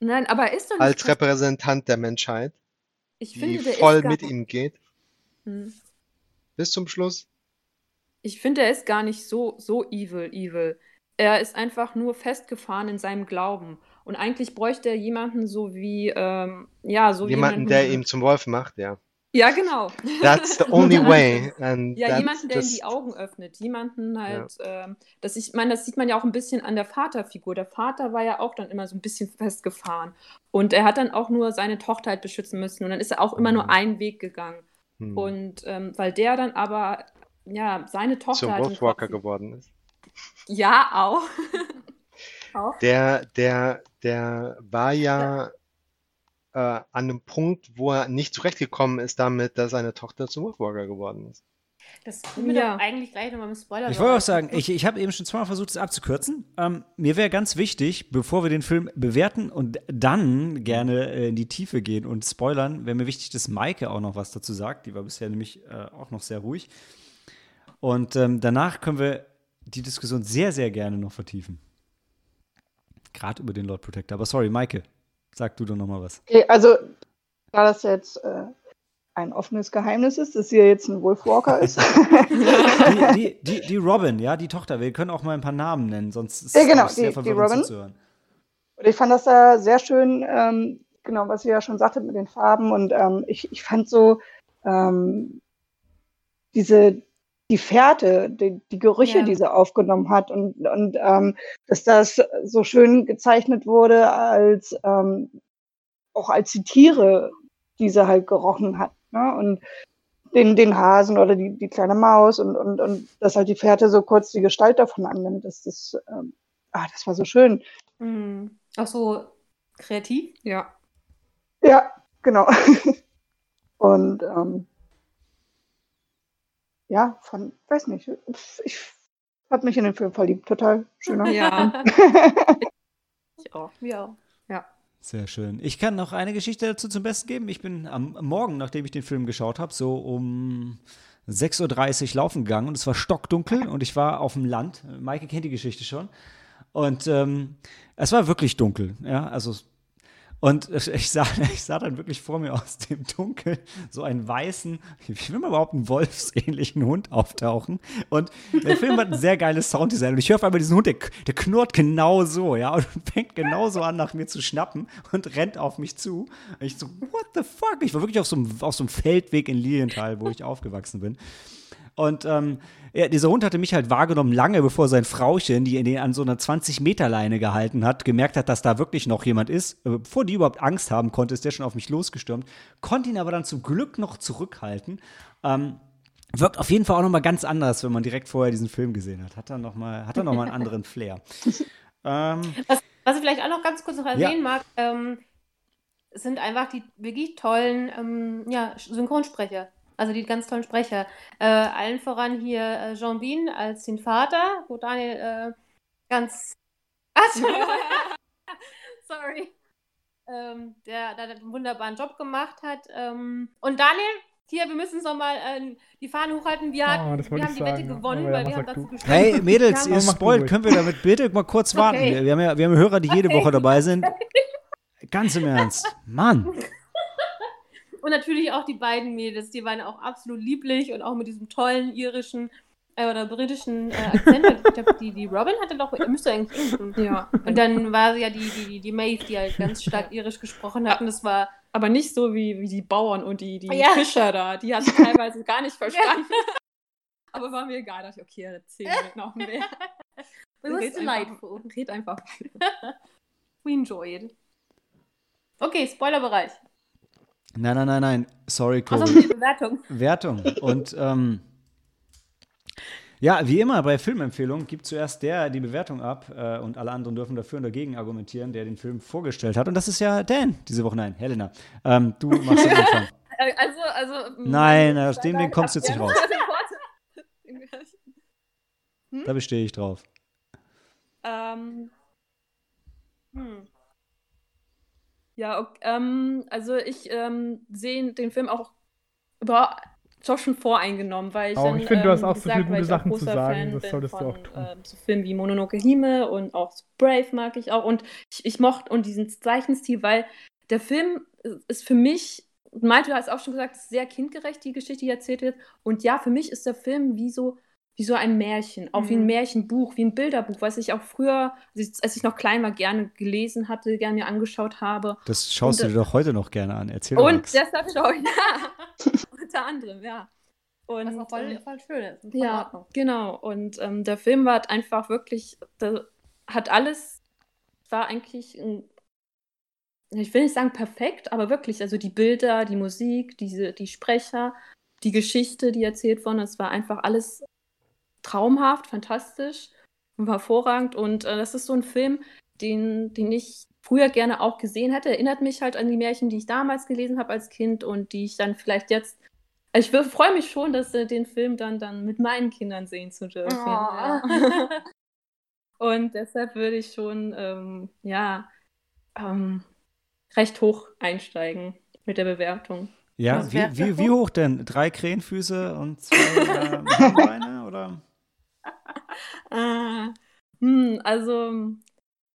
Nein, aber er ist doch nicht. als Repräsentant der Menschheit, ich die finde, voll mit ihm geht, Hm. bis zum Schluss. Ich finde, er ist gar nicht so, so evil, evil. Er ist einfach nur festgefahren in seinem Glauben. Und eigentlich bräuchte er jemanden so wie, ähm, ja, so Jemanden, der ihn zum Wolf macht, ja. Ja, genau. That's the only way. And Ja, jemanden, der ihm just- die Augen öffnet. Jemanden halt, ähm, dass ich meine, das sieht man ja auch ein bisschen an der Vaterfigur. Der Vater war ja auch dann immer so ein bisschen festgefahren. Und er hat dann auch nur seine Tochter halt beschützen müssen. Und dann ist er auch immer nur Mhm. einen Weg gegangen. Hm. Und ähm, weil der dann aber, ja, seine Tochter zum halt Wolfwalker Kopf- geworden ist. Ja, auch. auch. Der, der, der war ja äh, an einem Punkt, wo er nicht zurechtgekommen ist damit, dass seine Tochter zum Wolfwalker geworden ist. Das können wir Ja. doch eigentlich gleich nochmal im Spoiler Ich wollte auch sagen, ich, ich habe eben schon zweimal versucht, es abzukürzen. Ähm, mir wäre ganz wichtig, bevor wir den Film bewerten und dann gerne äh, in die Tiefe gehen und spoilern, wäre mir wichtig, dass Maike auch noch was dazu sagt. Die war bisher nämlich äh, auch noch sehr ruhig. Und ähm, danach können wir die Diskussion sehr, sehr gerne noch vertiefen. Gerade über den Lord Protector. Aber sorry, Maike, sag du doch noch mal was. Okay, also, da das jetzt äh, ein offenes Geheimnis ist, dass sie ja jetzt ein Wolfwalker ist. Die, die, die, die Robin, ja, die Tochter. Wir können auch mal ein paar Namen nennen, sonst ist Ja, genau, es sehr die- die verwirrend Robin. zuzuhören. Und ich fand das da sehr schön, ähm, genau, was ihr ja schon sagtet mit den Farben. Und ähm, ich, ich fand so ähm, diese, die Fährte, die, die Gerüche, Ja. die sie aufgenommen hat und, und ähm, dass das so schön gezeichnet wurde, als ähm, auch als die Tiere, die sie halt gerochen hat. Ne? Und den, den Hasen oder die, die kleine Maus und, und, und dass halt die Fährte so kurz die Gestalt davon annimmt. Das, das, ähm, ah, das war so schön. Mhm. Auch so kreativ. Ja. Ja, genau. Und ähm, ja, von, weiß nicht, ich habe mich in den Film verliebt, total schöner. Ja. Ich auch. Ja. Sehr schön. Ich kann noch eine Geschichte dazu zum Besten geben. Ich bin am Morgen, nachdem ich den Film geschaut habe, so um 6.30 Uhr laufen gegangen und es war stockdunkel und ich war auf dem Land. Maike kennt die Geschichte schon. Und ähm, es war wirklich dunkel, ja, also und ich sah, ich sah dann wirklich vor mir aus dem Dunkel so einen weißen, ich will mal überhaupt einen wolfsähnlichen Hund auftauchen. Und der Film hat ein sehr geiles Sounddesign. Und ich höre auf einmal diesen Hund, der, der knurrt genau so, ja, und fängt genauso an, nach mir zu schnappen und rennt auf mich zu. Und ich so, what the fuck? Ich war wirklich auf so einem, auf so einem Feldweg in Lilienthal, wo ich aufgewachsen bin. Und ähm, ja, dieser Hund hatte mich halt wahrgenommen, lange bevor sein Frauchen, die ihn an so einer 20-Meter-Leine gehalten hat, gemerkt hat, dass da wirklich noch jemand ist. Äh, Bevor die überhaupt Angst haben konnte, ist der schon auf mich losgestürmt. Konnte ihn aber dann zum Glück noch zurückhalten. Ähm, wirkt auf jeden Fall auch noch mal ganz anders, wenn man direkt vorher diesen Film gesehen hat. Hat er noch mal, hat er noch mal einen anderen Flair. ähm, Was ich vielleicht auch noch ganz kurz noch erwähnen mag, ähm, sind einfach die wirklich tollen ähm, ja, Synchronsprecher. Also die ganz tollen Sprecher. Äh, allen voran hier äh, Jean Bean als den Vater, wo Daniel äh, ganz. Ah. Sorry. Ähm, der, der einen wunderbaren Job gemacht hat. Ähm, und Daniel, hier, wir müssen es nochmal äh, die Fahne hochhalten. Wir, Oh, hatten, das wir haben die Wette gewonnen, ja, weil wir haben dazu gestimmt. hey, Mädels, ihr spoilt. Können wir damit bitte mal kurz warten? Okay. Wir, wir, haben ja, wir haben Hörer, die jede Okay. Woche dabei sind. Ganz im Ernst. Mann. Und natürlich auch die beiden Mädels, die waren auch absolut lieblich und auch mit diesem tollen irischen äh, oder britischen äh, Akzent. ich glaub, die, die Robin hatte doch, müsste eigentlich Englisch. Ja. Und dann war sie ja die, die, die, Maeve, die halt ganz stark irisch gesprochen hat. Und das war. Aber nicht so wie, wie die Bauern und die, die Ja. Fischer da. Die hat teilweise gar nicht verstanden. Aber war mir egal. Da dachte ich, okay, erzähl mir noch mehr. It was Red delightful. Einfach, red einfach. We enjoyed. Okay, Spoilerbereich. Nein, nein, nein, nein. Sorry, Also Cody. die Bewertung. Wertung. Und ähm, ja, wie immer bei Filmempfehlungen gibt zuerst der die Bewertung ab äh, und alle anderen dürfen dafür und dagegen argumentieren, der den Film vorgestellt hat. Und das ist ja Dan diese Woche. Nein, Helena. Ähm, du machst den Anfang. Äh, Also, also. Nein, aus dem Ding kommst du jetzt nicht raus. Da bestehe ich drauf. Ähm, hm. Ja, ok- ähm, also ich ähm, sehe den Film auch über doch schon voreingenommen, weil ich dann, ich finde, du hast ähm, auch wie so viele gute Sachen zu sagen, Fan das solltest du von, auch tun. ähm, so Filmen wie Mononoke Hime und auch Brave mag ich auch und ich, ich mochte und diesen Zeichenstil, weil der Film ist für mich, Malte, du hast auch schon gesagt, sehr kindgerecht, die Geschichte, die erzählt wird und ja, für mich ist der Film wie so wie so ein Märchen, auch wie ein Mhm. Märchenbuch, wie ein Bilderbuch, was ich auch früher, als ich, noch klein war, gerne gelesen hatte, gerne mir angeschaut habe. Das schaust Und, du dir doch heute noch gerne an. Erzähl doch Und nix. deshalb schaue ich, ja, unter anderem, ja. Und, Was auch voll, ähm, voll schön ist. voll in ja, Ordnung. genau. Und ähm, der Film war einfach wirklich, der hat alles, war eigentlich, ein, ich will nicht sagen perfekt, aber wirklich, also die Bilder, die Musik, diese, die Sprecher, die Geschichte, die erzählt worden ist, war einfach alles traumhaft, fantastisch hervorragend. Und äh, das ist so ein Film, den, den ich früher gerne auch gesehen hätte. Erinnert mich halt an die Märchen, die ich damals gelesen habe als Kind und die ich dann vielleicht jetzt Ich freue mich schon, dass äh, den Film dann, dann mit meinen Kindern sehen zu dürfen. Oh. Ja. Und deshalb würde ich schon, ähm, ja, ähm, recht hoch einsteigen mit der Bewertung. Ja, wie, wie, wie hoch denn? Drei Krähenfüße und zwei äh, Beine oder? Ah, hm, also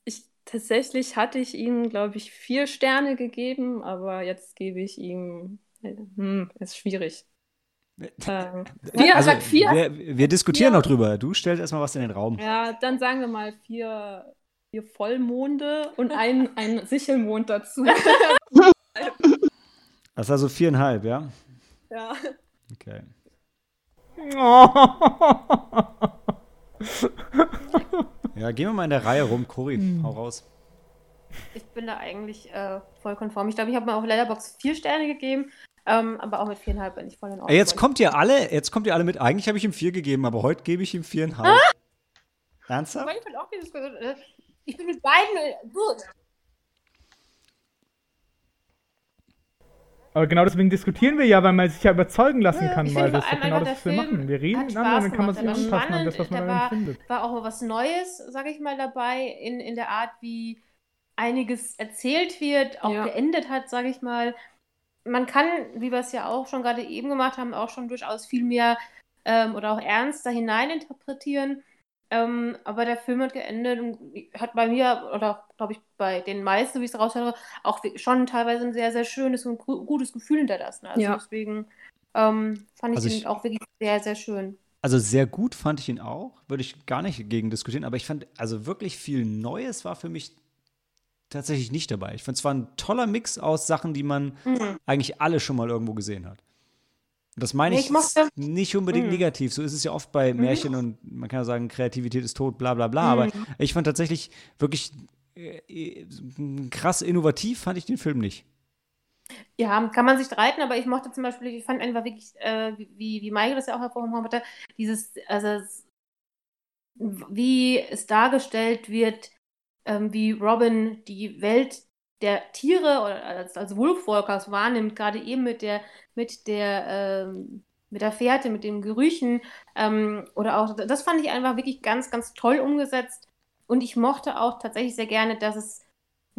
ich tatsächlich hatte ich ihm, glaube ich, vier Sterne gegeben, aber jetzt gebe ich ihm, äh, hm, ist schwierig. Ähm, vier, Also, vier. wir, wir diskutieren Vier. noch drüber. Du stellst erstmal was in den Raum. Ja, dann sagen wir mal vier, vier Vollmonde und ein, ein Sichelmond dazu. Das ist also viereinhalb, ja? ja. Okay. Ja, gehen wir mal in der Reihe rum. Cory, Hm. hau raus. Ich bin da eigentlich äh, voll konform. Ich glaube, ich habe mir auf Letterbox vier Sterne gegeben, ähm, aber auch mit viereinhalb bin ich voll in Ordnung. Jetzt kommt ihr alle, jetzt kommt ihr alle mit. Eigentlich habe ich ihm vier gegeben, aber heute gebe ich ihm viereinhalb. Ernsthaft? Aber ich bin auch äh, ich bin mit beiden äh, gut. Aber genau deswegen diskutieren wir ja, weil man sich ja überzeugen lassen kann, Ich finde Das ist genau einfach, das, was wir machen. Wir reden miteinander, dann Spaß kann man sich war anpassen an das, was man spannend, daran der findet. War auch mal was Neues, sage ich mal, dabei, in, in der Art, wie einiges erzählt wird, auch Ja. geendet hat, sage ich mal. Man kann, wie wir es ja auch schon gerade eben gemacht haben, auch schon durchaus viel mehr ähm, oder auch ernster hineininterpretieren. Ähm, aber der Film hat geendet und hat bei mir, oder glaube ich bei den meisten, wie ich es raushöre, auch schon teilweise ein sehr, sehr schönes und gu- gutes Gefühl hinterlassen. Also Ja. deswegen ähm, fand ich Also ich- auch wirklich sehr, sehr schön. Also sehr gut fand ich ihn auch. Würde ich gar nicht gegen diskutieren. Aber ich fand, also wirklich viel Neues war für mich tatsächlich nicht dabei. Ich fand es war ein toller Mix aus Sachen, die man Mhm. eigentlich alle schon mal irgendwo gesehen hat. Das meine ich, ich nicht unbedingt Mhm. negativ. So ist es ja oft bei Märchen und man kann ja sagen, Kreativität ist tot, bla bla bla. Aber Mhm. ich fand tatsächlich wirklich äh, krass innovativ fand ich den Film nicht. Ja, kann man sich streiten, aber ich mochte zum Beispiel, ich fand einfach wirklich, äh, wie, wie Michael das ja auch hervorgehoben hatte, dieses, also wie es dargestellt wird, ähm, wie Robin die Welt der Tiere oder als, als Wolfwalkers wahrnimmt, gerade eben mit der, mit der, ähm, mit der Fährte, mit den Gerüchen, ähm, oder auch, das fand ich einfach wirklich ganz, ganz toll umgesetzt. Und ich mochte auch tatsächlich sehr gerne, dass es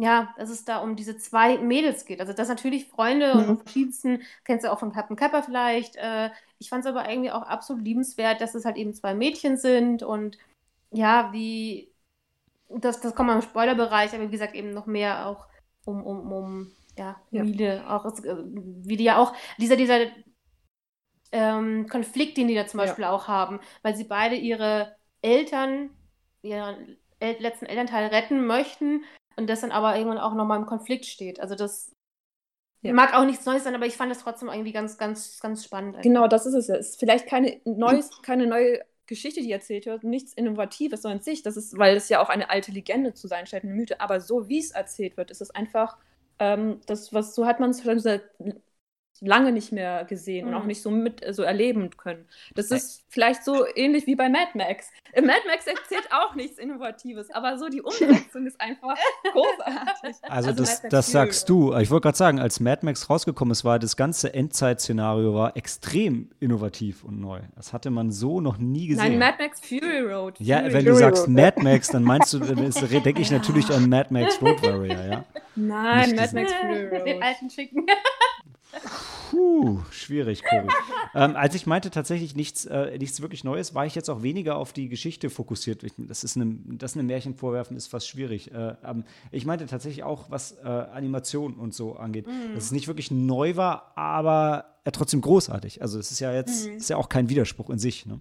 ja, dass es da um diese zwei Mädels geht. Also das natürlich Freunde Mhm. und verschiedensten, kennst du auch von Captain Pepper vielleicht. Äh, ich fand es aber irgendwie auch absolut liebenswert, dass es halt eben zwei Mädchen sind und ja, wie das, das kommt mal im Spoilerbereich, aber wie gesagt, eben noch mehr auch um, um, um ja, Ja. Familie, auch äh, wie die ja auch, dieser, dieser ähm, Konflikt, den die da zum Ja. Beispiel auch haben, weil sie beide ihre Eltern, ihren el letzten Elternteil retten möchten und das dann aber irgendwann auch nochmal im Konflikt steht. Also das Ja. mag auch nichts Neues sein, aber ich fand das trotzdem irgendwie ganz, ganz, ganz spannend. Genau, das ist es ja. Es ist vielleicht keine, neues, keine neue Geschichte, die erzählt wird, nichts Innovatives, sondern sich. Das ist, weil es ja auch eine alte Legende zu sein scheint, eine Mythe. Aber so wie es erzählt wird, ist es einfach ähm, das, was so hat man es schon seit lange nicht mehr gesehen und Mhm. auch nicht so mit so erleben können. Das ist vielleicht so ähnlich wie bei Mad Max. Äh, Mad Max erzählt auch nichts Innovatives, aber so die Umsetzung ist einfach großartig. Also, Also das, das sagst du. Ich wollte gerade sagen, als Mad Max rausgekommen ist, war das ganze Endzeit-Szenario war extrem innovativ und neu. Das hatte man so noch nie gesehen. Nein, Mad Max Fury Road. ja, Fury wenn du Fury sagst Road. Mad Max, dann meinst du, dann denke ich natürlich an Mad Max Road Warrior, ja. Nein, Nicht Mad diesen- Max Fury Den Road. alten Schicken. Puh, schwierig, Cory. ähm, als ich meinte tatsächlich nichts, äh, nichts wirklich Neues, war ich jetzt auch weniger auf die Geschichte fokussiert. Ich, das ist eine, das einem Märchen vorwerfen ist fast schwierig. Äh, ähm, ich meinte tatsächlich auch, was äh, Animation und so angeht, dass es nicht wirklich neu war, aber äh, trotzdem großartig. Also es ist ja jetzt ist ja auch kein Widerspruch in sich. Ne?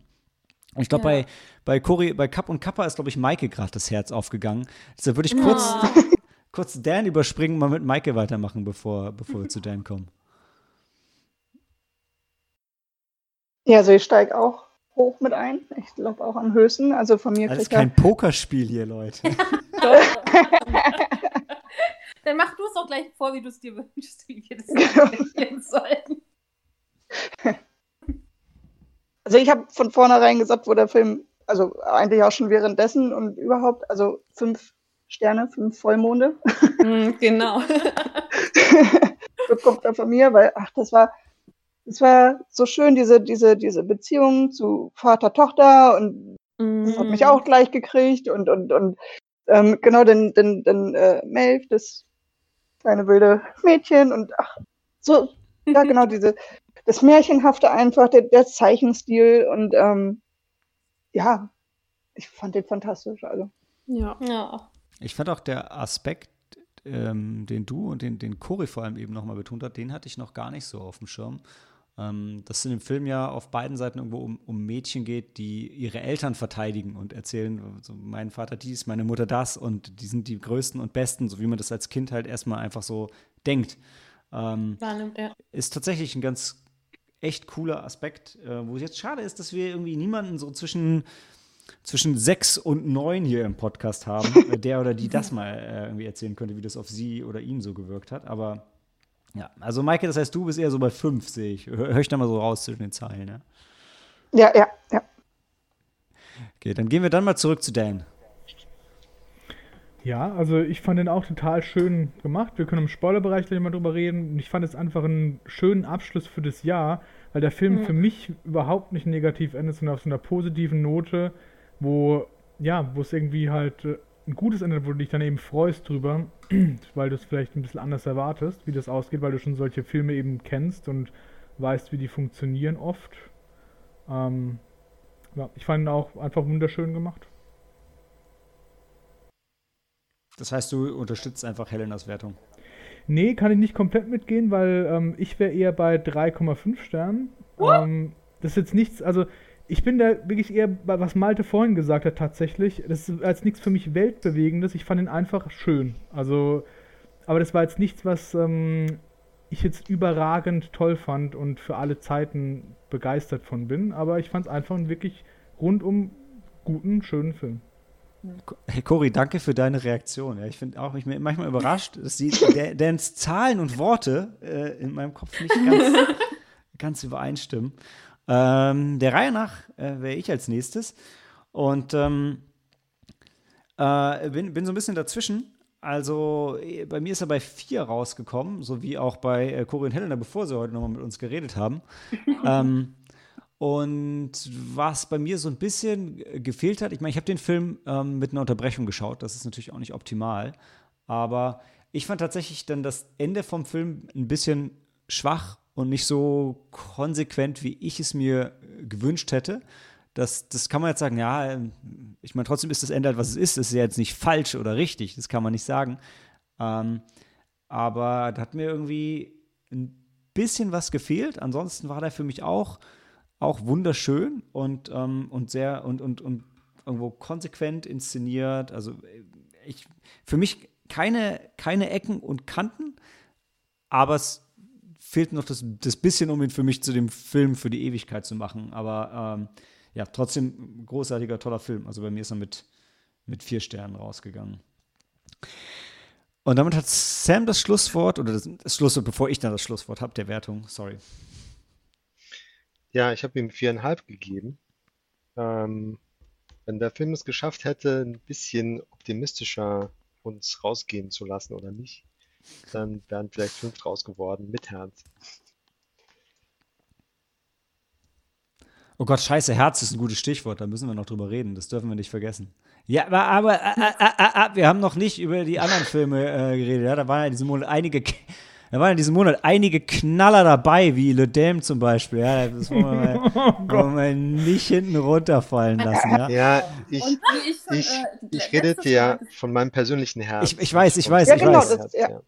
Ich glaube, Ja. bei, bei Cory, bei Kapp und Kappa ist, glaube ich, Maike gerade das Herz aufgegangen. Deshalb würde ich kurz, Oh. kurz Dan überspringen und mal mit Maike weitermachen, bevor, bevor wir zu Dan kommen. Ja, also ich steige auch hoch mit ein. Ich glaube auch am höchsten. Also von mir Das ist kein Pokerspiel hier, Leute. Dann mach du es doch gleich vor, wie du es dir wünschst, wie wir das Genau. sollen. Also ich habe von vornherein gesagt, wo der Film, also eigentlich auch schon währenddessen und überhaupt, also fünf Sterne, fünf Vollmonde Mhm, genau. bekommt er von mir, weil, ach, das war es war so schön, diese, diese, diese Beziehung zu Vater-Tochter und das hat mich auch gleich gekriegt und, und, und ähm, genau, den, den, den äh, Melf, das kleine wilde Mädchen und ach, so, ja genau, diese, das Märchenhafte einfach, der, der Zeichenstil und ähm, ja, ich fand den fantastisch. Also. Ja. Ja. Ich fand auch der Aspekt, ähm, den du und den, den Cory vor allem eben nochmal betont hat, den hatte ich noch gar nicht so auf dem Schirm. Ähm, dass es in dem Film ja auf beiden Seiten irgendwo um, um Mädchen geht, die ihre Eltern verteidigen und erzählen, so, mein Vater dies, meine Mutter das und die sind die Größten und Besten, so wie man das als Kind halt erstmal einfach so denkt. Ähm, ja. ist tatsächlich ein ganz echt cooler Aspekt, äh, wo es jetzt schade ist, dass wir irgendwie niemanden so zwischen, zwischen sechs und neun hier im Podcast haben, äh, der oder die das mal äh, irgendwie erzählen könnte, wie das auf sie oder ihn so gewirkt hat. Aber ja, also Maike, das heißt, du bist eher so bei fünf, sehe ich. Hör, hör ich da mal so raus zwischen den Zeilen, ja? Ja, ja, ja. Okay, dann gehen wir dann mal zurück zu Dan. Ja, also ich fand den auch total schön gemacht. Wir können im Spoilerbereich gleich mal drüber reden. Und ich fand es einfach einen schönen Abschluss für das Jahr, weil der Film für mich überhaupt nicht negativ endet, sondern auf so einer positiven Note, wo, ja, wo es irgendwie halt äh, ein gutes Ende, wo du dich dann eben freust drüber, weil du es vielleicht ein bisschen anders erwartest, wie das ausgeht, weil du schon solche Filme eben kennst und weißt, wie die funktionieren oft. Ähm, ja, ich fand ihn auch einfach wunderschön gemacht. Das heißt, du unterstützt einfach Helenas Wertung. Nee, kann ich nicht komplett mitgehen, weil ähm, ich wäre eher bei 3,5 Sternen. Ähm, das ist jetzt nichts, also ich bin da wirklich eher bei was Malte vorhin gesagt hat tatsächlich. Das ist als nichts für mich Weltbewegendes. Ich fand ihn einfach schön. Also, aber das war jetzt nichts, was ähm, ich jetzt überragend toll fand und für alle Zeiten begeistert von bin. Aber ich fand es einfach einen wirklich rundum guten, schönen Film. Hey Cory, danke für deine Reaktion. Ja, ich finde auch, ich bin manchmal überrascht, dass die Dans Zahlen und Worte äh, in meinem Kopf nicht ganz, ganz übereinstimmen. Ähm, der Reihe nach äh, wäre ich als nächstes. Und ähm, äh, bin, bin so ein bisschen dazwischen. Also eh, bei mir ist er bei vier rausgekommen, so wie auch bei äh, Cory und Helena, bevor sie heute nochmal mit uns geredet haben. ähm, und was bei mir so ein bisschen äh, gefehlt hat, ich meine, ich habe den Film ähm, mit einer Unterbrechung geschaut, das ist natürlich auch nicht optimal, aber ich fand tatsächlich dann das Ende vom Film ein bisschen schwach und nicht so konsequent, wie ich es mir gewünscht hätte. Das, das kann man jetzt sagen, ja, ähm, ich meine, trotzdem ist das Ende halt, was es ist. Das ist ja jetzt nicht falsch oder richtig, das kann man nicht sagen. Ähm, aber da hat mir irgendwie ein bisschen was gefehlt. Ansonsten war der für mich auch, auch wunderschön und, ähm, und sehr und, und, und irgendwo konsequent inszeniert. Also äh, ich, für mich keine, keine Ecken und Kanten, aber es fehlt noch das, das bisschen, um ihn für mich zu dem Film für die Ewigkeit zu machen. Aber ähm, ja, trotzdem großartiger, toller Film. Also bei mir ist er mit, mit vier Sternen rausgegangen. Und damit hat Sam das Schlusswort, oder das, das Schlusswort, bevor ich dann das Schlusswort habe, der Wertung, sorry. Ja, ich habe ihm viereinhalb gegeben. Ähm, wenn der Film es geschafft hätte, ein bisschen optimistischer uns rausgehen zu lassen oder nicht, dann wären vielleicht fünf draus geworden mit Herz. Oh Gott, scheiße, Herz ist ein gutes Stichwort, da müssen wir noch drüber reden, das dürfen wir nicht vergessen. Ja, aber, aber äh, äh, äh, äh, wir haben noch nicht über die anderen Filme äh, geredet. Ja? Da waren ja diesen Monat einige, da waren ja diesen Monat einige Knaller dabei, wie Le Dame zum Beispiel. Ja? Das wollen wir, mal, wollen wir mal nicht hinten runterfallen lassen. Ja? Ja, ich, schon, ich, äh, ich redete ja von meinem persönlichen Herz. Ich- ich weiß, ich weiß, Ja, ich genau, weiß. das, ja.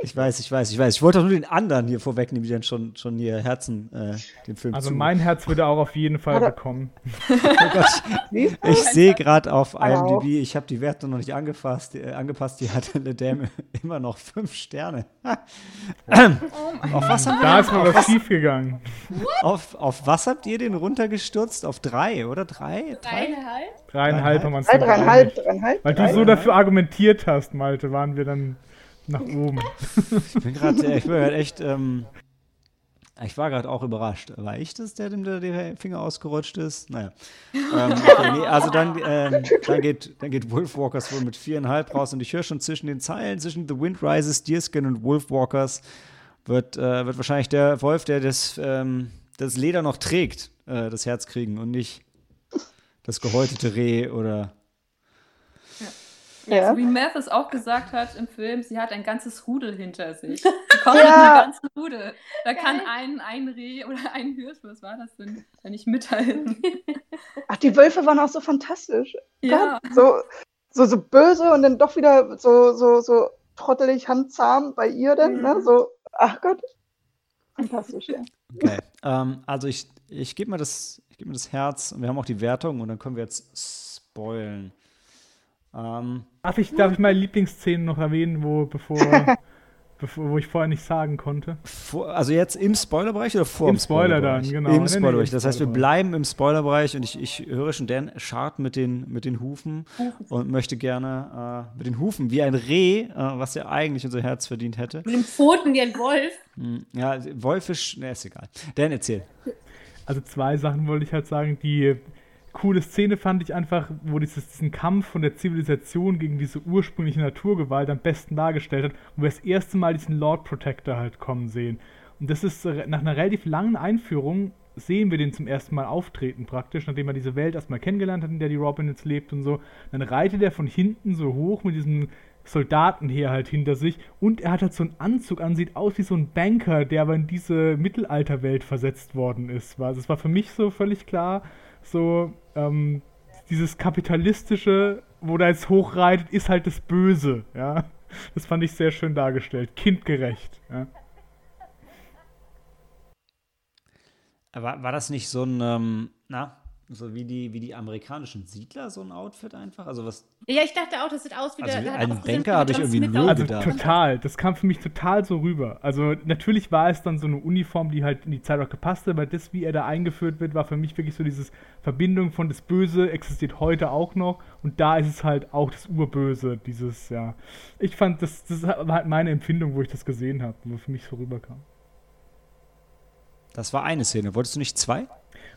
Ich weiß, ich weiß, ich weiß. Ich wollte doch nur den anderen hier vorwegnehmen, die dann schon, schon ihr Herzen äh, dem Film Also zu. mein Herz würde auch auf jeden Fall bekommen. Oh Gott, du? Ich sehe gerade auf. IMDb, ich habe die Werte noch nicht angefasst, äh, angepasst, die hat Le Dame immer noch fünf Sterne. auf, was haben Da wir ist mal was schiefgegangen. auf, auf was habt ihr den runtergestürzt? Auf drei, oder? Drei? Dreieinhalb? Dreieinhalb haben wir uns dreieinhalb, dreieinhalb. Weil du so dafür argumentiert hast, Malte, waren wir dann nach oben. Ich bin gerade ich bin grad echt, ähm, ich war gerade auch überrascht. War ich das, der dem der, der Finger ausgerutscht ist? Naja. ähm, okay, nee, also dann, ähm, dann, geht, dann geht Wolfwalkers wohl mit viereinhalb raus und ich höre schon zwischen den Zeilen, zwischen The Wind Rises, Deerskin und Wolfwalkers, wird, äh, wird wahrscheinlich der Wolf, der das, ähm, das Leder noch trägt, äh, das Herz kriegen und nicht das gehäutete Reh oder. Ja. So wie Mathis auch gesagt hat im Film, sie hat ein ganzes Rudel hinter sich. Sie kommt Ja. mit einem ganzen Rudel. Da kann ein, ein Reh oder ein Hirsch, was war das denn, da nicht mithalten. Ach, die Wölfe waren auch so fantastisch. Ja. Gott, so, so, so böse und dann doch wieder so, so, so trottelig, handzahm bei ihr dann, ne? Mhm. So, ach Gott. Fantastisch, ja. Okay. ähm, also ich, ich gebe mir, das- ich geb mir das Herz und wir haben auch die Wertung und dann können wir jetzt spoilen. Ähm, Darf ich, darf ich meine Lieblingsszenen noch erwähnen, wo, bevor, bevor, wo ich vorher nicht sagen konnte? vor, also jetzt im Spoilerbereich oder vor Im dem Spoiler Spoilerbereich? dann, genau. Im nee, Spoilerbereich. im Das heißt, wir bleiben im Spoilerbereich und ich, ich höre schon Dan scharrt mit den, mit den Hufen und möchte gerne äh, mit den Hufen wie ein Reh, äh, was ja eigentlich unser Herz verdient hätte. Mit den Pfoten wie ein Wolf. Hm, Ja, Wolfisch, ne, ist egal. Dan, erzähl. Also zwei Sachen wollte ich halt sagen. Die coole Szene fand ich einfach, wo dieses, diesen Kampf von der Zivilisation gegen diese ursprüngliche Naturgewalt am besten dargestellt hat, wo wir das erste Mal diesen Lord Protector halt kommen sehen. Und das ist äh, nach einer relativ langen Einführung sehen wir den zum ersten Mal auftreten praktisch, nachdem er diese Welt erstmal kennengelernt hat, in der die Robin jetzt lebt und so. Dann reitet er von hinten so hoch mit diesem Soldatenheer halt hinter sich und er hat halt so einen Anzug an, sieht aus wie so ein Banker, der aber in diese Mittelalterwelt versetzt worden ist. Also es war für mich so völlig klar, so ähm, dieses kapitalistische, wo da jetzt hochreitet, ist halt das Böse, ja. Das fand ich sehr schön dargestellt, kindgerecht. Ja. War, war das nicht so ein, ähm, na, so wie die, wie die amerikanischen Siedler, so ein Outfit einfach? Also was, Ja, ich dachte auch, das sieht aus wie Also der. ein Banker habe ich irgendwie Smith null Also gedacht. total, das kam für mich total so rüber. Also natürlich war es dann so eine Uniform, die halt in die Zeit auch gepasst hat, aber das, wie er da eingeführt wird, war für mich wirklich so dieses Verbindung von das Böse existiert heute auch noch und da ist es halt auch das Urböse, dieses, ja. Ich fand, das, das war halt meine Empfindung, wo ich das gesehen habe, wo für mich so rüberkam. das war eine Szene. Wolltest du nicht zwei?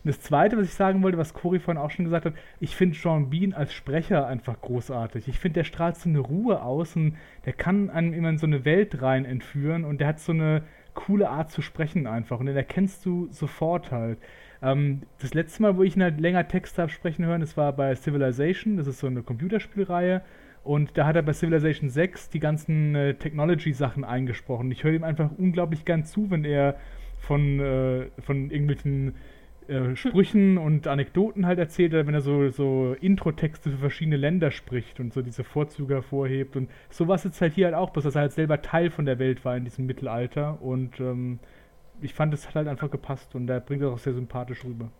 Und das Zweite, was ich sagen wollte, was Cory vorhin auch schon gesagt hat, ich finde Sean Bean als Sprecher einfach großartig. Ich finde, der strahlt so eine Ruhe aus und der kann einem immer in so eine Welt rein entführen und der hat so eine coole Art zu sprechen einfach und den erkennst du sofort halt. Ähm, das letzte Mal, wo ich ihn halt länger Text habe sprechen hören, das war bei Civilization, das ist so eine Computerspielreihe und da hat er bei Civilization 6 die ganzen äh, Technology-Sachen eingesprochen. Ich höre ihm einfach unglaublich gern zu, wenn er von, äh, von irgendwelchen äh, Sprüchen und Anekdoten halt erzählt, wenn er so, so Intro-Texte für verschiedene Länder spricht und so diese Vorzüge hervorhebt. Und sowas jetzt halt hier halt auch, bloß dass er halt selber Teil von der Welt war in diesem Mittelalter. Und ähm, ich fand, es hat halt einfach gepasst und er bringt das auch sehr sympathisch rüber.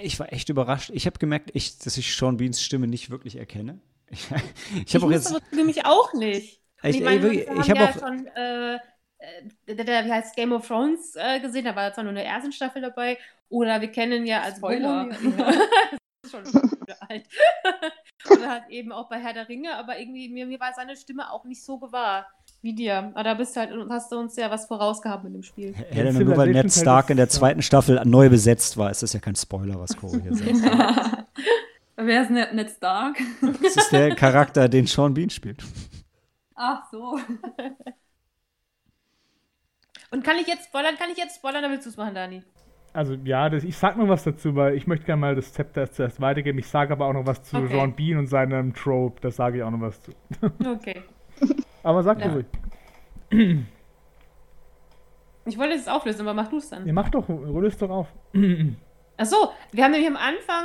Ich war echt überrascht. Ich habe gemerkt, ich, dass ich Sean Beans Stimme nicht wirklich erkenne. Ich, ich habe auch jetzt. nämlich auch nicht. Ich, ich meine, ich, habe ja auch. schon äh, äh, der, der, wie heißt Game of Thrones äh, gesehen, da war zwar nur in der ersten Staffel dabei. Oder wir kennen ja als Spoiler. Das ist schon wieder alt. Oder halt eben auch bei Herr der Ringe, aber irgendwie mir, mir war seine Stimme auch nicht so gewahr wie dir. Aber da bist du halt, hast du uns ja was vorausgehabt mit dem Spiel. Helena, nur weil Ned Civilization Stark in der ja. zweiten Staffel neu besetzt war, ist das ja kein Spoiler, was Corey hier sagt. Wer ist Ned, Ned Stark? Das ist der Charakter, den Sean Bean spielt. Ach so. Und kann ich jetzt spoilern? Kann ich jetzt spoilern, dann willst du es machen, Dani? Also ja, das, ich sag noch was dazu, weil ich möchte gerne mal das Zepter zuerst weitergeben. Ich sage aber auch noch was zu Okay. Sean Bean und seinem Trope. Da sage ich auch noch was zu. Okay. Aber sag Ja. ja. ruhig. Ich wollte es auflösen, aber mach du es dann. Ihr macht doch, es doch auf. Achso, wir haben nämlich am Anfang,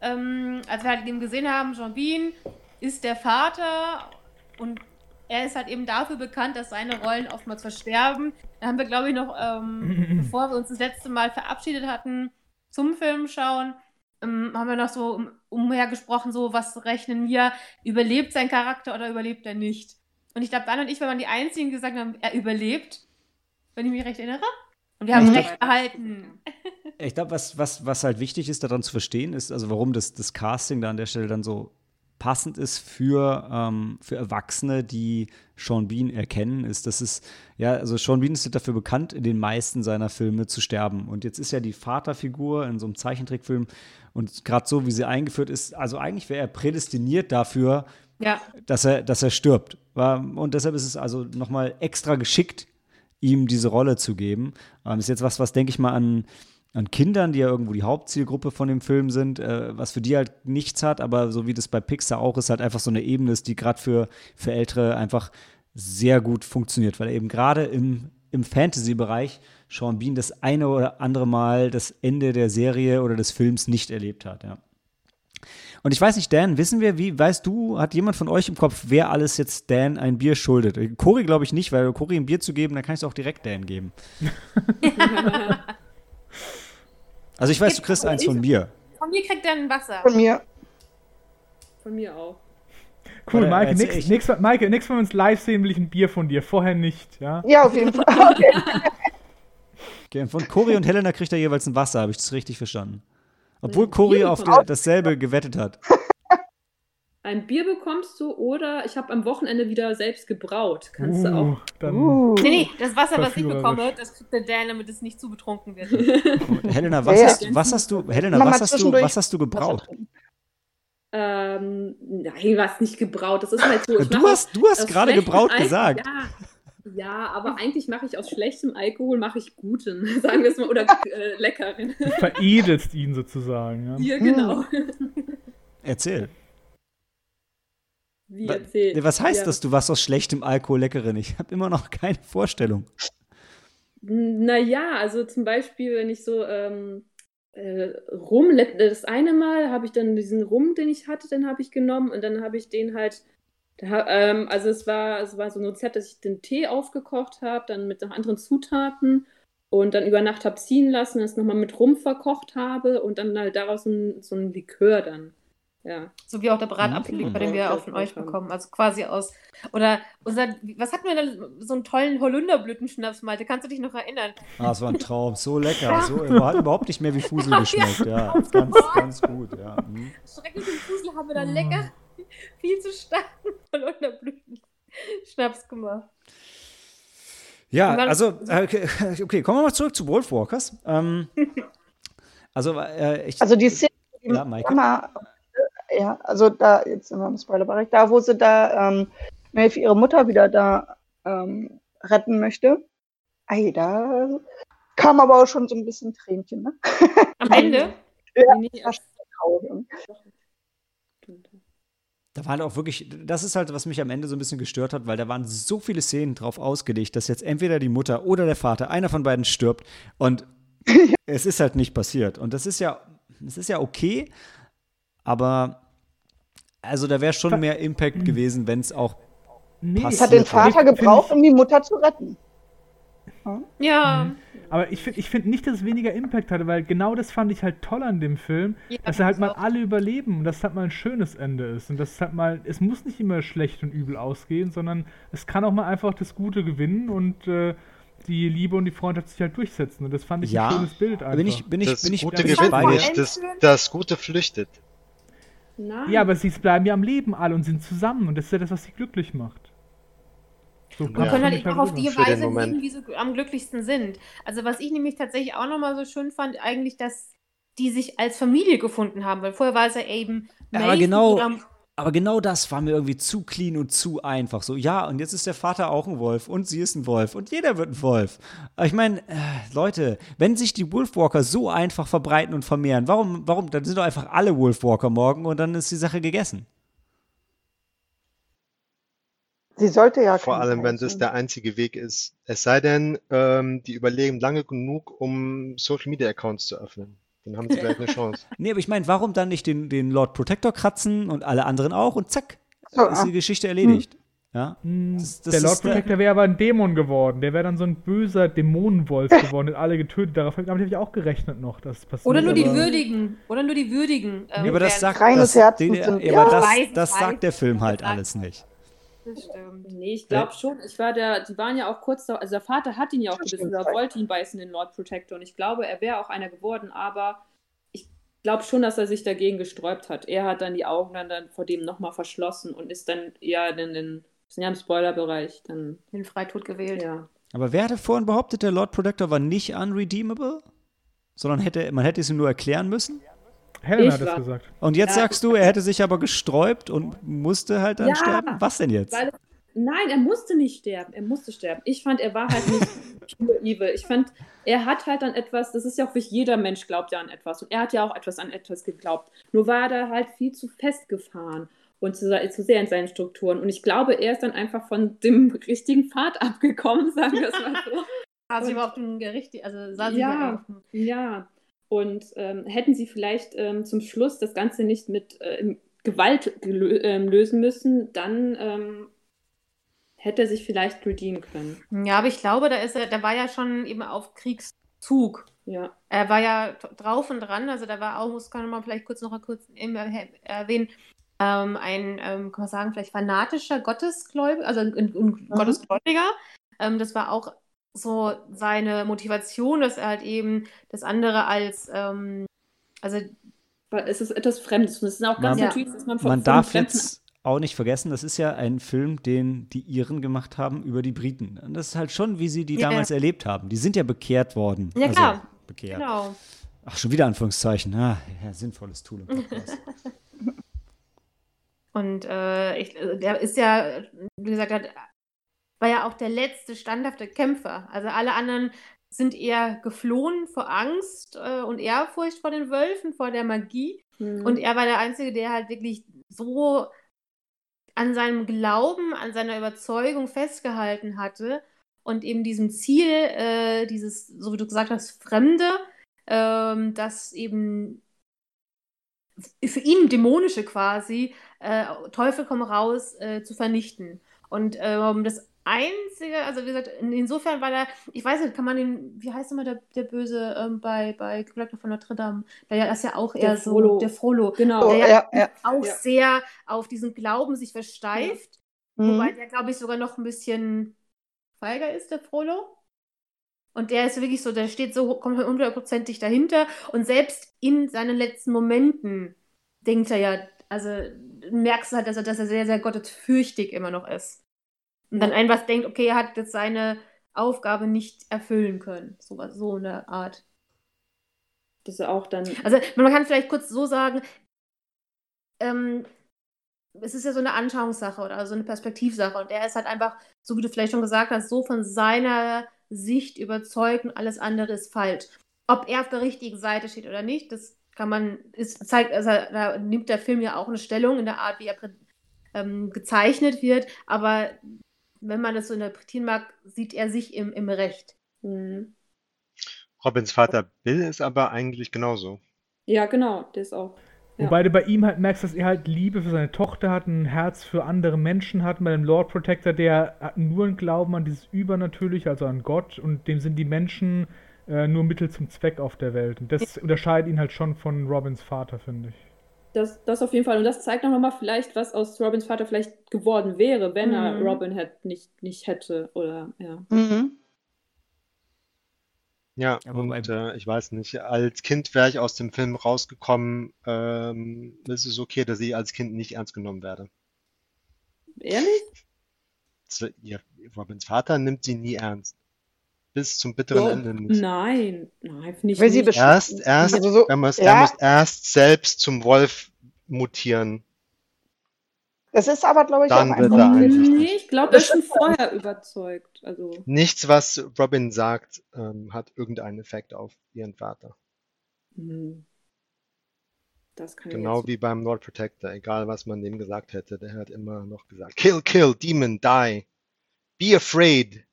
ähm, als wir halt eben gesehen haben, Jean Bean ist der Vater und er ist halt eben dafür bekannt, dass seine Rollen oftmals versterben. Da haben wir, glaube ich, noch, ähm, bevor wir uns das letzte Mal verabschiedet hatten zum Film schauen, ähm, haben wir noch so um, umher gesprochen, so was rechnen wir, überlebt sein Charakter oder überlebt er nicht? Und ich glaube, Dan und ich waren die Einzigen, die gesagt haben, er überlebt, wenn ich mich recht erinnere. Und wir haben recht behalten. Ich glaube, was, was, was halt wichtig ist, daran zu verstehen, ist, also warum das, das Casting da an der Stelle dann so passend ist für, ähm, für Erwachsene, die Sean Bean erkennen, ist, dass es, ja, also Sean Bean ist dafür bekannt, in den meisten seiner Filme zu sterben. Und jetzt ist ja die Vaterfigur in so einem Zeichentrickfilm und gerade so, wie sie eingeführt ist, also eigentlich wäre er prädestiniert dafür, Ja. dass er, dass er stirbt. Und deshalb ist es also nochmal extra geschickt, ihm diese Rolle zu geben. Ähm, ist jetzt was, was denke ich mal an, an Kindern, die ja irgendwo die Hauptzielgruppe von dem Film sind, äh, was für die halt nichts hat, aber so wie das bei Pixar auch ist, halt einfach so eine Ebene ist, die gerade für, für Ältere einfach sehr gut funktioniert, weil eben gerade im, im Fantasy-Bereich Sean Bean das eine oder andere Mal das Ende der Serie oder des Films nicht erlebt hat, ja. Und ich weiß nicht, Dan, wissen wir, wie, weißt du, hat jemand von euch im Kopf, wer alles jetzt Dan ein Bier schuldet? Cory glaube ich nicht, weil Cory ein Bier zu geben, dann kann ich es auch direkt Dan geben. also ich weiß, du kriegst eins von mir. Von mir kriegt er ein Wasser. Von mir. Von mir auch. Cool, Oder Maike, erzähl nix, Maike, nix, wenn wir uns live sehen, will ich ein Bier von dir. Vorher nicht, ja? Ja, auf jeden Fall. Okay. Okay, von Cory und Helena kriegt er jeweils ein Wasser, habe ich das richtig verstanden? Obwohl Cory auf der, dasselbe gewettet hat. Ein Bier bekommst du oder ich habe am Wochenende wieder selbst gebraut. Kannst du Uh, auch. dann, Uh. Nee, nee, das Wasser, was ich bekomme, das kriegt der Dan, damit es nicht zu betrunken wird. Helena, was, Ja, ja. hast, was hast du, Helena, Mama, was hast du, was hast du gebraut? Ähm, nein, was nicht gebraut. Das ist halt so. Ich Du mach hast, du hast gerade gebraut Alkohol- gesagt. Ja, ja, aber eigentlich mache ich aus schlechtem Alkohol mache ich guten, sagen wir es mal, oder äh, leckeren. du veredelst ihn sozusagen, ja? Hier genau. Erzähl. Wie erzählt. Was heißt ja. das, du warst aus schlechtem Alkohol leckeren? Ich habe immer noch keine Vorstellung. Naja, also zum Beispiel, wenn ich so ähm, äh, Rum, das eine Mal habe ich dann diesen Rum, den ich hatte, den habe ich genommen und dann habe ich den halt, da, ähm, also es war, es war so ein Rezept, dass ich den Tee aufgekocht habe, dann mit noch anderen Zutaten und dann über Nacht habe ziehen lassen, das nochmal mit Rum verkocht habe und dann halt daraus ein, so ein Likör dann. Ja. So wie auch der Bratapfellikör, den wir auch von euch bekommen. Also quasi aus. Oder unser, was hatten wir da? So einen tollen Holunderblütenschnaps, Malte. Kannst du dich noch erinnern? Ah, es war ein Traum, so lecker. So, hat überhaupt nicht mehr wie Fusel geschmeckt. Ja, ganz, ganz gut. Ja. Mhm. Schrecklichen Fusel haben wir dann lecker, viel zu starken Holunderblütenschnaps gemacht. Ja, also, äh, okay, okay, kommen wir mal zurück zu Wolfwalkers. Ähm, also, äh, ich, Also die Szene, die Ja. Mama, ja, also da, jetzt sind wir im Spoilerbereich, da wo sie da ähm, Maeve ihre Mutter wieder da ähm, retten möchte. Ei, da kam aber auch schon so ein bisschen Tränchen, ne? Am Ende? Ja, Nee, nee, das da waren auch wirklich, das ist halt, was mich am Ende so ein bisschen gestört hat, weil da waren so viele Szenen drauf ausgelegt, dass jetzt entweder die Mutter oder der Vater, einer von beiden stirbt und es ist halt nicht passiert. Und das ist ja, das ist ja okay, aber also da wäre schon mehr Impact gewesen, wenn es auch Nee, Es hat den Vater gebraucht, um die Mutter zu retten. Ja. Aber ich finde ich find nicht, dass es weniger Impact hatte, weil genau das fand ich halt toll an dem Film, Ja, dass er halt mal auch. alle überleben und dass es halt mal ein schönes Ende ist. Und das ist halt mal, es muss nicht immer schlecht und übel ausgehen, sondern es kann auch mal einfach das Gute gewinnen und äh, die Liebe und die Freundschaft sich halt durchsetzen. Und das fand ich Ja, ein schönes Bild einfach. bin ich, bin ich, Das bin ich, Gute bin ich gewinnt nicht, das, das Gute flüchtet. Nein. ja, aber sie bleiben ja am Leben alle und sind zusammen und das ist ja das, was sie glücklich macht. So Man Ja. können halt mich auch auf die Weise leben, wie sie am glücklichsten sind. Also was ich nämlich tatsächlich auch nochmal so schön fand, eigentlich, dass die sich als Familie gefunden haben, weil vorher war es ja eben Ja, aber Maeve genau- ihrem- Aber genau das war mir irgendwie zu clean und zu einfach. So, ja, und jetzt ist der Vater auch ein Wolf und sie ist ein Wolf und jeder wird ein Wolf. Aber ich meine, äh, Leute, wenn sich die Wolfwalker so einfach verbreiten und vermehren, warum, warum, dann sind doch einfach alle Wolfwalker morgen und dann ist die Sache gegessen. Sie sollte ja Vor allem, wenn das der einzige Weg ist. Es sei denn, ähm, die überleben lange genug, um Social Media Accounts zu öffnen. Dann haben sie vielleicht eine Chance. Nee, aber ich meine, warum dann nicht den, den Lord Protector kratzen und alle anderen auch und zack, So, ist ah. die Geschichte erledigt. Ja? Hm, Das- das der Lord der- Protector wäre aber ein Dämon geworden. Der wäre dann so ein böser Dämonenwolf geworden, der alle getötet. Darauf damit habe ich auch gerechnet noch, dass es passiert. Oder nur die Würdigen. Oder nur die Würdigen. ähm, Nee, aber das werden. sagt, das, sind- ja, aber das, das sagt der Film halt Das alles nicht. Das stimmt. Nee, ich glaube schon. Ich war der, die waren ja auch kurz da, also der Vater hat ihn ja auch Das gebissen, oder wollte ihn beißen, den Lord Protector. Und ich glaube, er wäre auch einer geworden, aber ich glaube schon, dass er sich dagegen gesträubt hat. Er hat dann die Augen dann, dann vor dem nochmal verschlossen und ist dann eher in den, wir sind ja im Spoilerbereich, dann, Den Freitod gewählt. ja. Aber wer hatte vorhin behauptet, der Lord Protector war nicht unredeemable? Sondern hätte, man hätte es ihm nur erklären müssen? Helena Ich hat das war- gesagt. Und jetzt Ja. sagst du, er hätte sich aber gesträubt und musste halt dann Ja, sterben? Was denn jetzt? Weil, nein, er musste nicht sterben. Er musste sterben. Ich fand, er war halt nicht pure evil. Ich fand, er hat halt an etwas, das ist ja auch für jeder Mensch glaubt ja an etwas. Und er hat ja auch etwas an etwas geglaubt. Nur war er da halt viel zu festgefahren und zu, zu sehr in seinen Strukturen. Und ich glaube, er ist dann einfach von dem richtigen Pfad abgekommen, sagen wir es mal so. Saß Und- auf dem Gericht, also saß sie Ja. Ja, und ähm, hätten sie vielleicht ähm, zum Schluss das Ganze nicht mit äh, Gewalt ähm, lösen müssen, dann ähm, hätte er sich vielleicht redeemen können. Ja, aber ich glaube, da ist er, da war ja schon eben auf Kriegszug. Ja, Er war ja drauf und dran, also da war auch, muss kann man vielleicht kurz noch mal kurz erwähnen, ähm, ein, ähm, kann man sagen, vielleicht fanatischer Gottesgläubiger, also ein, ein, ein Gottesgläubiger. Ähm, das war auch so seine Motivation, dass er halt eben das andere als, ähm, also weil es ist etwas Fremdes und es ist auch ganz Man- natürlich, dass man von Man darf Fremden- jetzt auch nicht vergessen, das ist ja ein Film, den die Iren gemacht haben über die Briten. Und das ist halt schon, wie sie die Ja. damals erlebt haben. Die sind ja bekehrt worden. Ja, Also, klar. bekehrt. genau. Ach, schon wieder Anführungszeichen. Ah, ja, sinnvolles Tool im Podcast. Und äh, ich, der ist ja, wie gesagt, hat, war ja auch der letzte standhafte Kämpfer. Also alle anderen sind eher geflohen vor Angst äh, und Ehrfurcht vor den Wölfen, vor der Magie. Mhm. Und er war der Einzige, der halt wirklich so an seinem Glauben, an seiner Überzeugung festgehalten hatte und eben diesem Ziel, äh, dieses, so wie du gesagt hast, Fremde, ähm, das eben für ihn dämonische quasi, äh, Teufel komm raus, äh, zu vernichten. Und ähm, das Einzige, also wie gesagt, in, insofern war da, ich weiß nicht, kann man den, wie heißt immer der, der Böse ähm, bei, bei Glöckner von Notre Dame, der das ja auch eher Der so, Frollo. der Frollo, genau. Oh, der ja, ja. auch Ja. sehr auf diesen Glauben sich versteift, wobei Mhm. der, glaube ich, sogar noch ein bisschen feiger ist, der Frollo. Und der ist wirklich so, der steht so kommt hundertprozentig dahinter. Und selbst in seinen letzten Momenten denkt er ja, also merkst du halt, dass er, dass er sehr, sehr gottesfürchtig immer noch ist. Und dann einfach denkt, okay, er hat jetzt seine Aufgabe nicht erfüllen können. So, so eine Art. Das ist auch dann. Also man kann vielleicht kurz so sagen, ähm, es ist ja so eine Anschauungssache oder so eine Perspektivsache und er ist halt einfach, so wie du vielleicht schon gesagt hast, so von seiner Sicht überzeugt und alles andere ist falsch. Ob er auf der richtigen Seite steht oder nicht, das kann man, ist, zeigt, also da nimmt der Film ja auch eine Stellung in der Art, wie er ähm, gezeichnet wird, aber wenn man das so interpretieren mag, sieht er sich im, im Recht. Mhm. Robins Vater Bill ist aber eigentlich genauso. Ja, genau, der ist auch. Ja. Wobei du bei ihm halt merkst, dass er halt Liebe für seine Tochter hat, ein Herz für andere Menschen hat. Bei dem Lord Protector, der hat nur einen Glauben an dieses Übernatürliche, also an Gott, und dem sind die Menschen äh, nur Mittel zum Zweck auf der Welt. Und das unterscheidet ihn halt schon von Robins Vater, finde ich. Das, das auf jeden Fall. Und das zeigt auch nochmal vielleicht, was aus Robins Vater vielleicht geworden wäre, wenn er Mhm. Robin hätt, nicht, nicht hätte. Oder ja. Mhm. Ja, und äh, ich weiß nicht, als Kind wäre ich aus dem Film rausgekommen, ähm, es ist okay, dass ich als Kind nicht ernst genommen werde. Ehrlich? Ihr, Robins Vater nimmt sie nie ernst. Bis zum bitteren Doch. Ende nicht. Nein, nein, finde ich Weil sie nicht. Erst, erst, Also so- er muss, ja. er muss erst selbst zum Wolf mutieren. Das ist aber, glaube ich, Dann auch wird er. Nee, ich glaube, er ist schon vorher überzeugt. Also, Nichts, was Robin sagt, ähm, hat irgendeinen Effekt auf ihren Vater. hm. das kann ich Genau jetzt wie beim Lord Protector, egal was man dem gesagt hätte, der hat immer noch gesagt, kill, kill, demon, die. Be afraid.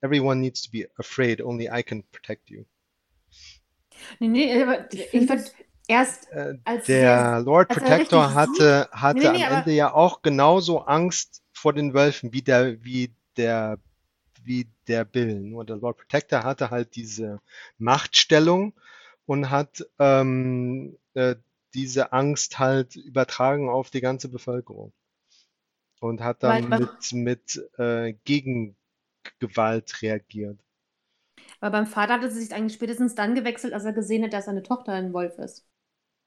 Everyone needs to be afraid, only I can protect you. Nee, nee, aber Ich ich, erst Äh, als Der Lord als Protector hatte, hatte Nee, nee, am Ende ja auch genauso Angst vor den Wölfen wie der, wie der, wie der Bill. Nur der Lord Protector hatte halt diese Machtstellung und hat ähm, äh, diese Angst halt übertragen auf die ganze Bevölkerung. Und hat dann Weil- mit, mit äh, Gegengewalt reagiert. Aber beim Vater hatte sie sich eigentlich spätestens dann gewechselt, als er gesehen hat, dass seine Tochter ein Wolf ist.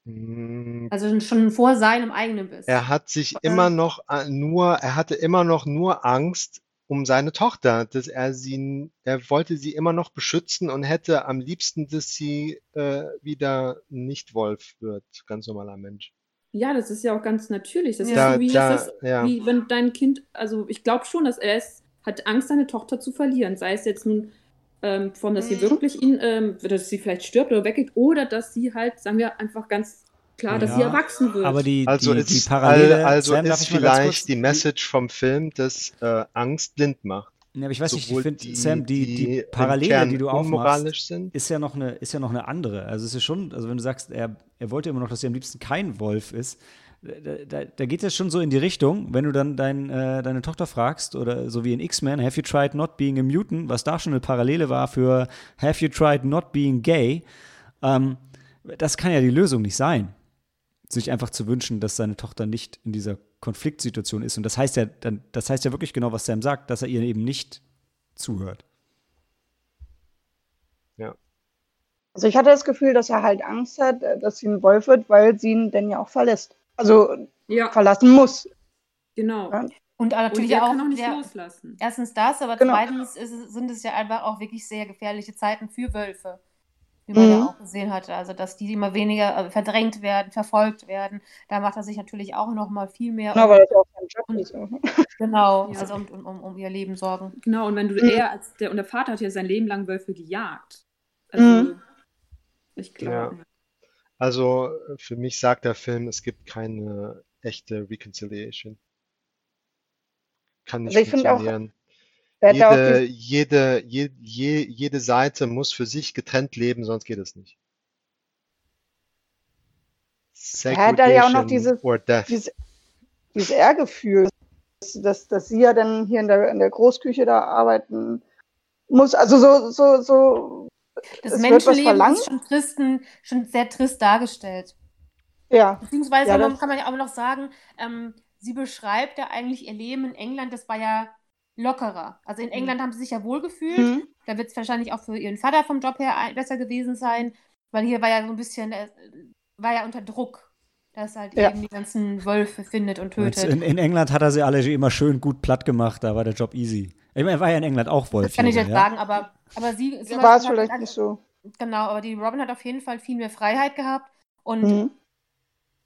Mm, Also schon vor seinem eigenen Biss. Er hat sich Äh. immer noch äh, nur, er hatte immer noch nur Angst, um seine Tochter, dass er sie, er wollte sie immer noch beschützen und hätte am liebsten, dass sie äh, wieder nicht Wolf wird, ganz normaler Mensch. Ja, das ist ja auch ganz natürlich. Das Da- ist so wie, da- das ist, ja. wie wenn dein Kind, also ich glaube schon, dass er es hat Angst, seine Tochter zu verlieren. Sei es jetzt nun ähm, von, dass sie Mhm. wirklich ihn, ähm, dass sie vielleicht stirbt oder weggeht, oder dass sie halt, sagen wir einfach ganz klar, dass sie Ja, erwachsen wird. Aber die, Also die, die ist, Parallele, also Sam, ist vielleicht kurz, die Message vom Film, dass äh, Angst blind macht. Ja, aber ich weiß nicht, ich Sowohl finde, Sam, die, die, die Parallele, die du aufmachst, sind. ist ja noch eine, ist ja noch eine andere. Also es ist schon, also wenn du sagst, er, er wollte immer noch, dass er am liebsten kein Wolf ist, da, da, da geht es schon so in die Richtung, wenn du dann dein, äh, deine Tochter fragst, oder so wie in X-Men, have you tried not being a mutant, was da schon eine Parallele war für have you tried not being gay, ähm, das kann ja die Lösung nicht sein. Sich einfach zu wünschen, dass seine Tochter nicht in dieser Konfliktsituation ist. Und das heißt ja, dann, das heißt ja wirklich genau, was Sam sagt, dass er ihr eben nicht zuhört. Also ich hatte das Gefühl, dass er halt Angst hat, äh, dass sie ein Wolf wird, weil sie ihn denn ja auch verlässt. Also ja, verlassen muss. genau. Ja. Und Und natürlich er auch, kann auch nicht der, loslassen. erstens das, aber Genau. zweitens ist, es- sind es ja einfach auch wirklich sehr gefährliche Zeiten für Wölfe. Wie man Mhm. ja auch gesehen hatte. Also, dass die immer weniger äh, verdrängt werden, verfolgt werden. Da macht er sich natürlich auch noch mal viel mehr Ja, um, weil das auch sein Job Und- ist. Genau, Ja. also um, um, um, um ihr Leben sorgen. Genau, und wenn du Mhm. er als der und der Vater hat ja sein Leben lang Wölfe gejagt. Also Mhm. ich glaube. Also äh, für mich sagt der Film, es gibt keine echte Reconciliation. Kann nicht Also ich finde auch, funktionieren. Er auch Jede, jede, je, je, jede Seite muss für sich getrennt leben, sonst geht es nicht. Er hat da ja auch noch dieses- dieses, dieses Ehrgefühl, dass, dass, dass sie ja dann hier in der, in der Großküche da arbeiten muss. Also so, so, so, Das Menschenleben ist schon, tristen, schon sehr trist dargestellt. ja. Beziehungsweise Ja, kann man ja auch noch sagen, ähm, sie beschreibt ja eigentlich ihr Leben in England, das war ja lockerer. Also in England haben sie sich ja wohlgefühlt. Mhm. Da wird es wahrscheinlich auch für ihren Vater vom Job her besser gewesen sein, weil hier war ja so ein bisschen, äh, war ja unter Druck, dass halt Ja. eben die ganzen Wölfe findet und tötet. In, in England hat er sie alle immer schön gut platt gemacht, da war der Job easy. Ich meine, er war ja in England auch Wolf. Das kann ich jetzt ja? sagen, aber, aber sie zum War es vielleicht hat- nicht so. Genau, aber die Robin hat auf jeden Fall viel mehr Freiheit gehabt und Mhm.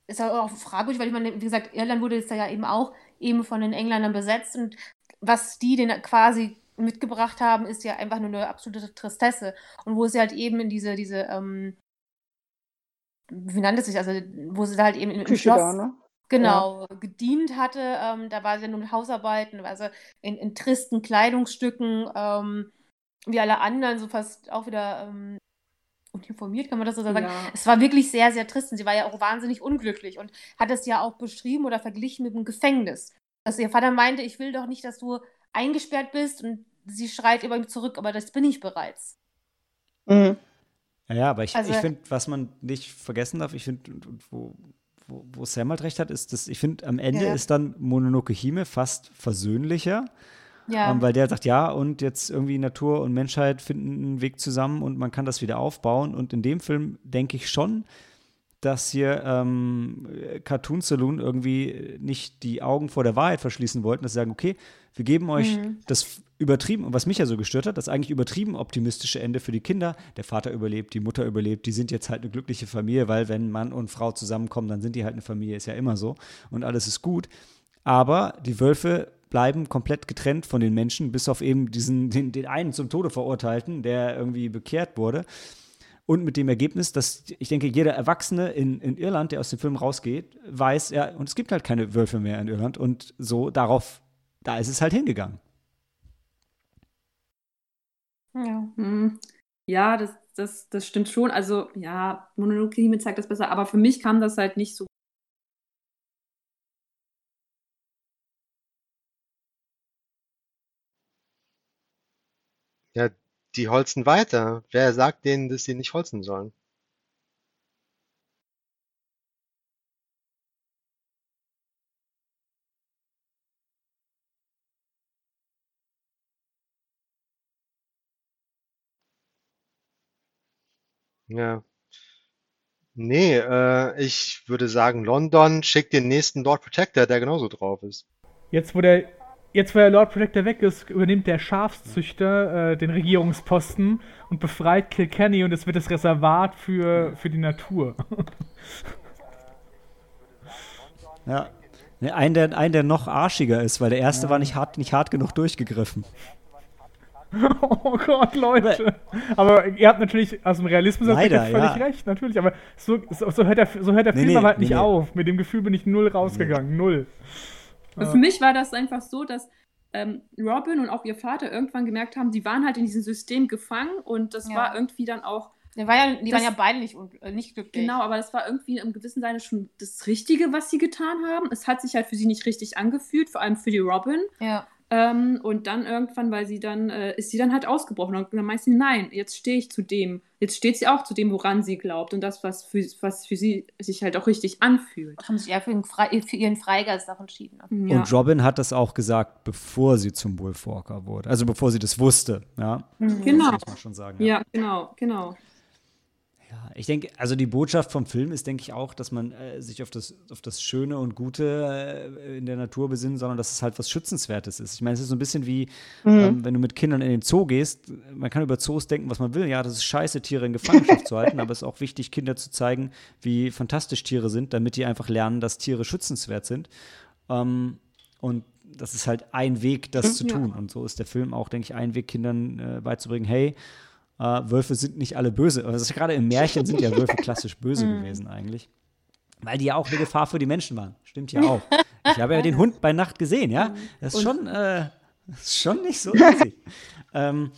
ist auch fragwürdig, weil ich meine, wie gesagt, Irland wurde jetzt ja eben auch eben von den Engländern besetzt und was die denn quasi mitgebracht haben, ist ja einfach nur eine absolute Tristesse. Und wo sie halt eben in diese, diese, ähm, wie nannte es sich, also wo sie da halt eben im, im Küche Schloss da, ne? Genau gedient hatte, ähm, da war sie ja nur mit Hausarbeiten, also in, in tristen Kleidungsstücken, ähm, wie alle anderen, so fast auch wieder ähm, uniformiert, kann man das so sagen. Ja. Es war wirklich sehr, sehr trist und sie war ja auch wahnsinnig unglücklich und hat es ja auch beschrieben oder verglichen mit dem Gefängnis. Dass ihr Vater meinte, ich will doch nicht, dass du eingesperrt bist und sie schreit über ihm zurück, aber das bin ich bereits. Mhm. Ja, ja, aber ich, Also- ich finde, was man nicht vergessen darf, ich finde, wo, wo, wo Sam halt recht hat, ist, dass ich finde, am Ende Ja. ist dann Mononoke Hime fast versöhnlicher, Ja, ähm, weil der sagt, ja, und jetzt irgendwie Natur und Menschheit finden einen Weg zusammen und man kann das wieder aufbauen. Und in dem Film denke ich schon, dass hier ähm, Cartoon Saloon irgendwie nicht die Augen vor der Wahrheit verschließen wollten, dass sie sagen, okay, wir geben euch Mhm. das übertrieben, und was mich ja so gestört hat, das eigentlich übertrieben optimistische Ende für die Kinder. Der Vater überlebt, die Mutter überlebt, die sind jetzt halt eine glückliche Familie, weil wenn Mann und Frau zusammenkommen, dann sind die halt eine Familie, ist ja immer so und alles ist gut. Aber die Wölfe bleiben komplett getrennt von den Menschen, bis auf eben diesen, den, den einen zum Tode verurteilten, der irgendwie bekehrt wurde. Und mit dem Ergebnis, dass ich denke, jeder Erwachsene in, in Irland, der aus dem Film rausgeht, weiß, ja, und es gibt halt keine Wölfe mehr in Irland. Und so darauf, da ist es halt hingegangen. ja. Hm. Ja, das, das, das stimmt schon. Also, ja, Mononoke Hime zeigt das besser, aber für mich kam das halt nicht so. Ja, die holzen weiter. Wer sagt denen, dass sie nicht holzen sollen? Ja. Nee, äh, ich würde sagen, London schickt den nächsten Lord Protector, der genauso drauf ist. Jetzt, wo der jetzt, wo der Lord Protector weg ist, übernimmt der Schafszüchter äh, den Regierungsposten und befreit Kilkenny und es wird das Reservat für, für die Natur. Ja. Ne, ein, der, ein, der noch arschiger ist, weil der erste war nicht hart, nicht hart genug durchgegriffen. oh Gott, Leute. Aber ihr habt natürlich aus dem Realismus Leider, völlig ja. recht, natürlich. Aber so, so, so hört der, so hört der Nee, Film nee, aber halt nee, nicht nee. auf. Mit dem Gefühl bin ich null rausgegangen. Null. Und für mich war das einfach so, dass ähm, Robin und auch ihr Vater irgendwann gemerkt haben, die waren halt in diesem System gefangen und das Ja. war irgendwie dann auch, Die, war ja, die Das- waren ja beide nicht, äh, nicht glücklich. genau, aber das war irgendwie im gewissen Sinne schon das Richtige, was sie getan haben. Es hat sich halt für sie nicht richtig angefühlt, vor allem für die Robin. Ja. Ähm, und dann irgendwann, weil sie dann, äh, ist sie dann halt ausgebrochen. Und dann meint sie, nein, jetzt stehe ich zu dem. Jetzt steht sie auch zu dem, woran sie glaubt. Und das, was für, was für sie sich halt auch richtig anfühlt. Haben sich ja für, Fre für ihren Freigeist auch entschieden. Ja. Und Robin hat das auch gesagt, bevor sie zum Wolfwalker wurde. Also bevor sie das wusste, ja. Genau. Das muss man schon sagen. Ja, genau, genau. Ja, ich denke, also die Botschaft vom Film ist, denke ich, auch, dass man äh, sich auf das, auf das Schöne und Gute äh, in der Natur besinnt, sondern dass es halt was Schützenswertes ist. Ich meine, es ist so ein bisschen wie, ähm, wenn du mit Kindern in den Zoo gehst. Man kann über Zoos denken, was man will. Ja, das ist scheiße, Tiere in Gefangenschaft zu halten, aber es ist auch wichtig, Kinder zu zeigen, wie fantastisch Tiere sind, damit die einfach lernen, dass Tiere schützenswert sind. Ähm, und das ist halt ein Weg, das zu Ja. tun. Und so ist der Film auch, denke ich, ein Weg, Kindern äh, beizubringen, hey, äh, Wölfe sind nicht alle böse. Also gerade im Märchen sind ja Wölfe klassisch böse gewesen eigentlich. Weil die ja auch eine Gefahr für die Menschen waren. Stimmt ja auch. Ich habe ja den Hund bei Nacht gesehen, ja. Das ist schon, äh, das ist schon nicht so easy. ähm,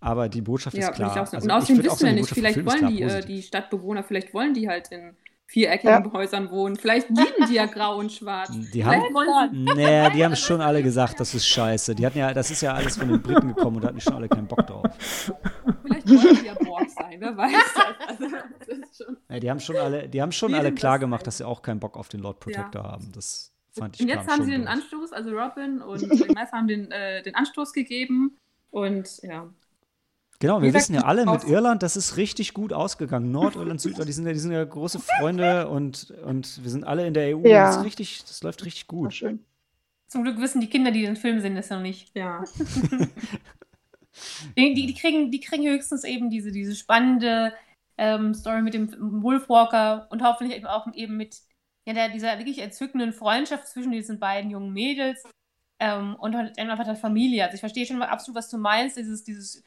aber die Botschaft Ja, ist klar. Also und ich außerdem auch wissen wir nicht, vielleicht wollen die, äh, die Stadtbewohner, vielleicht wollen die halt in viereckigen Häusern wohnen. Vielleicht lieben die ja grau und schwarz. Die haben, nee, die haben schon alle gesagt, das ist scheiße. Die hatten ja, das ist ja alles von den Briten gekommen und da hatten schon alle keinen Bock drauf. Vielleicht wollen die ja Borg sein, wer weiß das. Also, das schon Ja, die haben schon alle, die haben schon alle das klar gemacht, dass sie auch keinen Bock auf den Lord Protector haben. Das fand ich und jetzt haben sie den durch. Anstoß, also Robin und Mess haben den, äh, den Anstoß gegeben. Und ja. Genau, wir wissen ja alle mit Irland, das ist richtig gut ausgegangen. Nordirland, Südirland, die sind ja, die sind ja große Freunde und, und wir sind alle in der EU. Ja. Das, ist richtig, das läuft richtig War gut. schön. Zum Glück wissen die Kinder, die den Film sehen, das noch nicht. Ja. Die, die, die, kriegen, die kriegen höchstens eben diese, diese spannende ähm, Story mit dem Wolfwalker und hoffentlich eben auch eben mit ja, der, dieser wirklich entzückenden Freundschaft zwischen diesen beiden jungen Mädels ähm, und halt einfach der Familie. Also ich verstehe schon mal absolut, was du meinst, dieses, dieses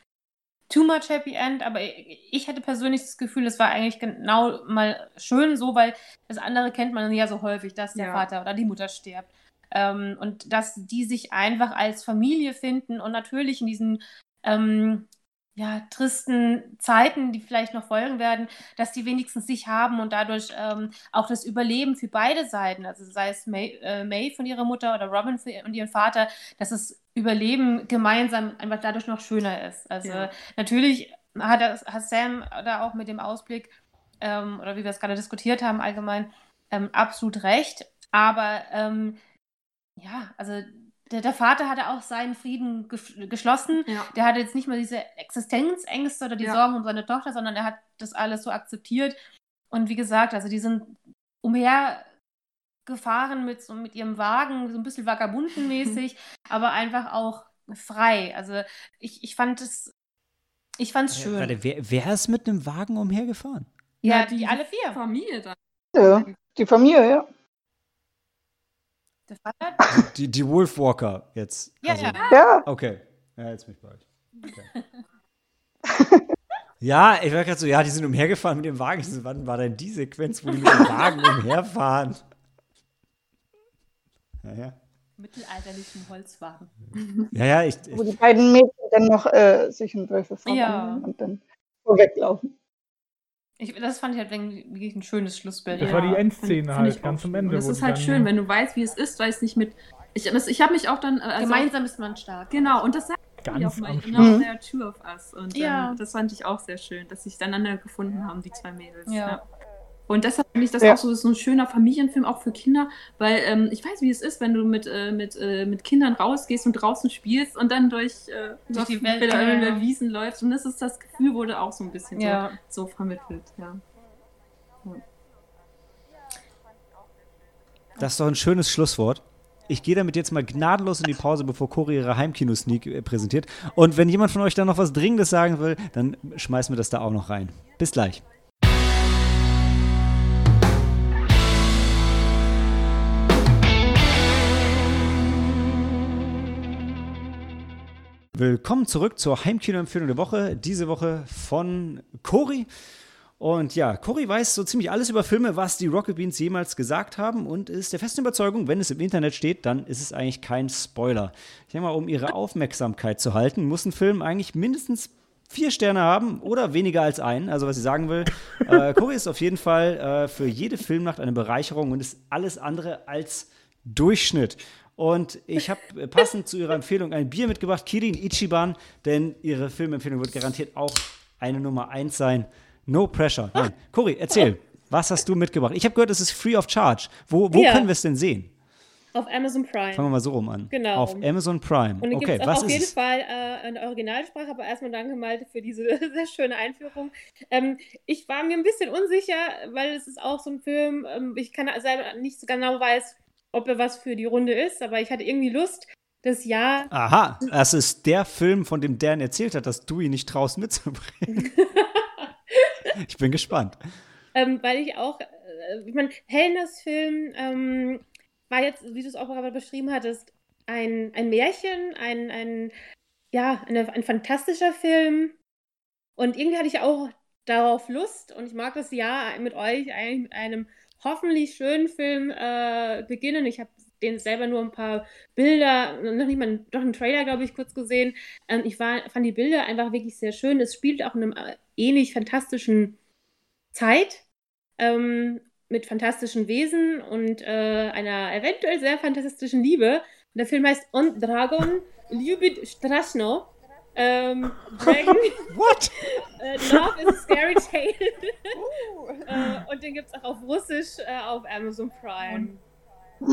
too much happy end, aber ich, hatte persönlich das Gefühl, es war eigentlich genau mal schön so, weil das andere kennt man ja so häufig, dass der Ja. Vater oder die Mutter stirbt. Ähm, und dass die sich einfach als Familie finden und natürlich in diesen ähm, ja, tristen Zeiten, die vielleicht noch folgen werden, dass die wenigstens sich haben und dadurch ähm, auch das Überleben für beide Seiten, also sei es May, äh, May von ihrer Mutter oder Robin für, und ihren Vater, dass das Überleben gemeinsam einfach dadurch noch schöner ist. Also Ja. natürlich hat, das, hat Sam da auch mit dem Ausblick, ähm, oder wie wir es gerade diskutiert haben allgemein, ähm, absolut recht. Aber ähm, ja, also der, der Vater hatte auch seinen Frieden ge geschlossen. Ja. Der hatte jetzt nicht mehr diese Existenzängste oder die Ja. Sorgen um seine Tochter, sondern er hat das alles so akzeptiert. Und wie gesagt, also die sind umhergefahren mit, so mit ihrem Wagen, so ein bisschen vagabundenmäßig, aber einfach auch frei. Also ich, ich fand es, ich fand es schön. Warte, wer, wer ist mit einem Wagen umhergefahren? ja, Ja, die, die- alle vier. Familie dann. Ja, die Familie, ja. Der Vater, Die, die Wolfwalker jetzt. Ja, also, ja. Ja, Okay. Ja, jetzt bin ich euch. Okay. ja, ich war gerade so, ja, die sind umhergefahren mit dem Wagen. So, wann war denn die Sequenz, wo die mit dem Wagen umherfahren? Ja, ja. mittelalterlichen Holzwagen. Ja, ja, ich, wo ich, die beiden Mädchen dann noch äh, sich in Wölfe Ja. verwandeln und dann vorweglaufen. Ich, das fand ich halt wirklich ein schönes Schlussbild. Das Ja, war die Endszene find- find halt, ich ganz am. Ende. Und wo ist halt dann- schön, wenn du weißt, wie es ist, weil es nicht mit. Ich, das, ich habe mich auch dann. Also Gemeinsam ist man stark. Genau, und das sagt Ganz die auch mal. am Genau, there are two of us. Und Ja. ähm, das fand ich auch sehr schön, dass sie sich einander gefunden haben, die zwei Mädels. Ja. Und deshalb finde ich das Ja. auch so, so ein schöner Familienfilm, auch für Kinder, weil ähm, ich weiß, wie es ist, wenn du mit, äh, mit, äh, mit Kindern rausgehst und draußen spielst und dann durch, äh, Durch die Welt, ja, über. Wiesen läufst. Und das ist das Gefühl, wurde auch so ein bisschen Ja. so, so vermittelt. Ja. das ist doch ein schönes Schlusswort. ich gehe damit jetzt mal gnadenlos in die Pause, bevor Cory ihre Heimkino-Sneak äh, präsentiert. Und wenn jemand von euch da noch was Dringendes sagen will, dann schmeißen wir das da auch noch rein. Bis gleich. Willkommen zurück zur Heimkino-Empfehlung der Woche. Diese Woche von Cory. Und ja, Cory weiß so ziemlich alles über Filme, was die Rocket Beans jemals gesagt haben und ist der festen Überzeugung, wenn es im Internet steht, dann ist es eigentlich kein Spoiler. Ich denke mal, um ihre Aufmerksamkeit zu halten, muss ein Film eigentlich mindestens vier Sterne haben oder weniger als einen. Also was sie sagen will, äh, Cory ist auf jeden Fall äh, für jede Filmnacht eine Bereicherung und ist alles andere als Durchschnitt. Und ich habe passend zu ihrer Empfehlung ein Bier mitgebracht, Kirin Ichiban, denn ihre Filmempfehlung wird garantiert auch eine Nummer eins sein. No pressure. Nein. Cory, erzähl, was hast du mitgebracht? Ich habe gehört, es ist free of charge. Wo, wo Ja. können wir es denn sehen? Auf Amazon Prime. Fangen wir mal so rum an. Genau. Auf Amazon Prime. Und dann okay, es was auf jeden es? Fall äh, eine Originalsprache, aber erstmal danke Malte für diese sehr schöne Einführung. Ähm, ich war mir ein bisschen unsicher, weil es ist auch so ein Film, ähm, ich kann selber nicht so genau weiß, ob er was für die Runde ist, aber ich hatte irgendwie Lust, das Jahr. Aha, das ist der Film, von dem Dan erzählt hat, dass du ihn nicht traust mitzubringen. ich bin gespannt. Ähm, weil ich auch, äh, ich meine, Hellners Film ähm, war jetzt, wie du es auch gerade beschrieben hattest, ein, ein Märchen, ein, ein, ja, eine, ein fantastischer Film. Und irgendwie hatte ich auch darauf Lust und ich mag das Jahr mit euch eigentlich mit einem hoffentlich schönen Film äh, beginnen. Ich habe den selber nur ein paar Bilder, noch nicht mal, doch einen Trailer, glaube ich, kurz gesehen. Ähm, ich war, fand die Bilder einfach wirklich sehr schön. Es spielt auch in einem äh, ähnlich fantastischen Zeit ähm, mit fantastischen Wesen und äh, einer eventuell sehr fantastischen Liebe. Und der Film heißt On Dragon Ljubit Strasno. Ähm, Dragon What? äh, Love is a Scary Tale. äh, und den gibt es auch auf Russisch äh, auf Amazon Prime.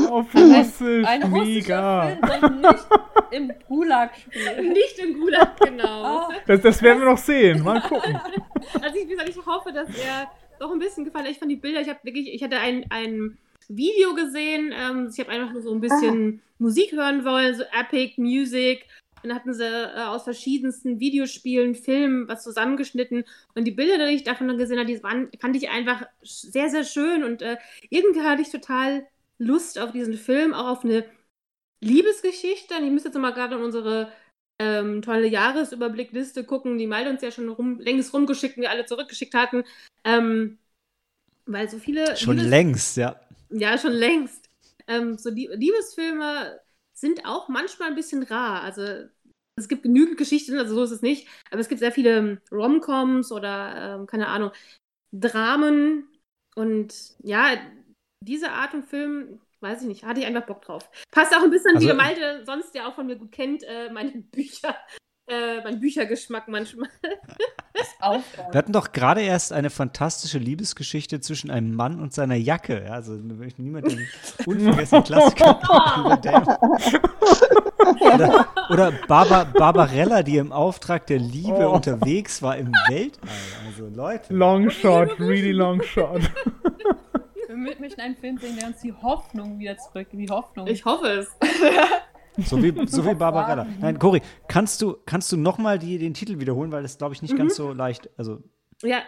Auf Russisch, Ein russischer mega. Film nicht im Gulag spielen. Nicht im Gulag, genau. Oh, Das, das werden wir noch sehen. Mal gucken. Also ich, wie gesagt, ich hoffe, dass er doch ein bisschen gefallen hat. Ich fand die Bilder, ich habe wirklich, ich hatte ein, ein Video gesehen, ähm, ich habe einfach nur so ein bisschen Musik hören wollen, so Epic Music. Dann hatten sie äh, aus verschiedensten Videospielen, Filmen was zusammengeschnitten. Und die Bilder, die ich davon gesehen habe, die waren, fand ich einfach sehr, sehr schön. Und äh, irgendwie hatte ich total Lust auf diesen Film, auch auf eine Liebesgeschichte. Und ich müsste jetzt mal gerade in unsere ähm, tolle Jahresüberblickliste gucken. Die Malte uns ja schon rum, längst rumgeschickt und wir alle zurückgeschickt hatten. Ähm, weil so viele. Schon Liebes- längst, ja. Ja, schon längst. Ähm, so Lie- Liebesfilme sind auch manchmal ein bisschen rar. Also es gibt genügend Geschichten, also so ist es nicht. Aber es gibt sehr viele Romcoms oder, ähm, keine Ahnung, Dramen. Und ja, diese Art von Film, weiß ich nicht, hatte ich einfach Bock drauf. Passt auch ein bisschen, Also- wie der Malte sonst ja auch von mir gut kennt, äh, meine Bücher, äh, mein Büchergeschmack manchmal. aufbauen. Wir hatten doch gerade erst eine fantastische Liebesgeschichte zwischen einem Mann und seiner Jacke. Ja, also ich niemand den unvergessenen Klassiker über Dan. Oder, Barba, Barbarella, die im Auftrag der Liebe Oh. unterwegs war im Weltall. Also Leute. Long shot, really long shot. Wir mö- möchten einen Film sehen, der uns die Hoffnung wieder zurück, die Hoffnung. Ich hoffe es. So wie, so wie Barbarella. Nein, Cory, kannst du, kannst du nochmal den Titel wiederholen, weil das, glaube ich, nicht ganz so leicht. Also, Ja,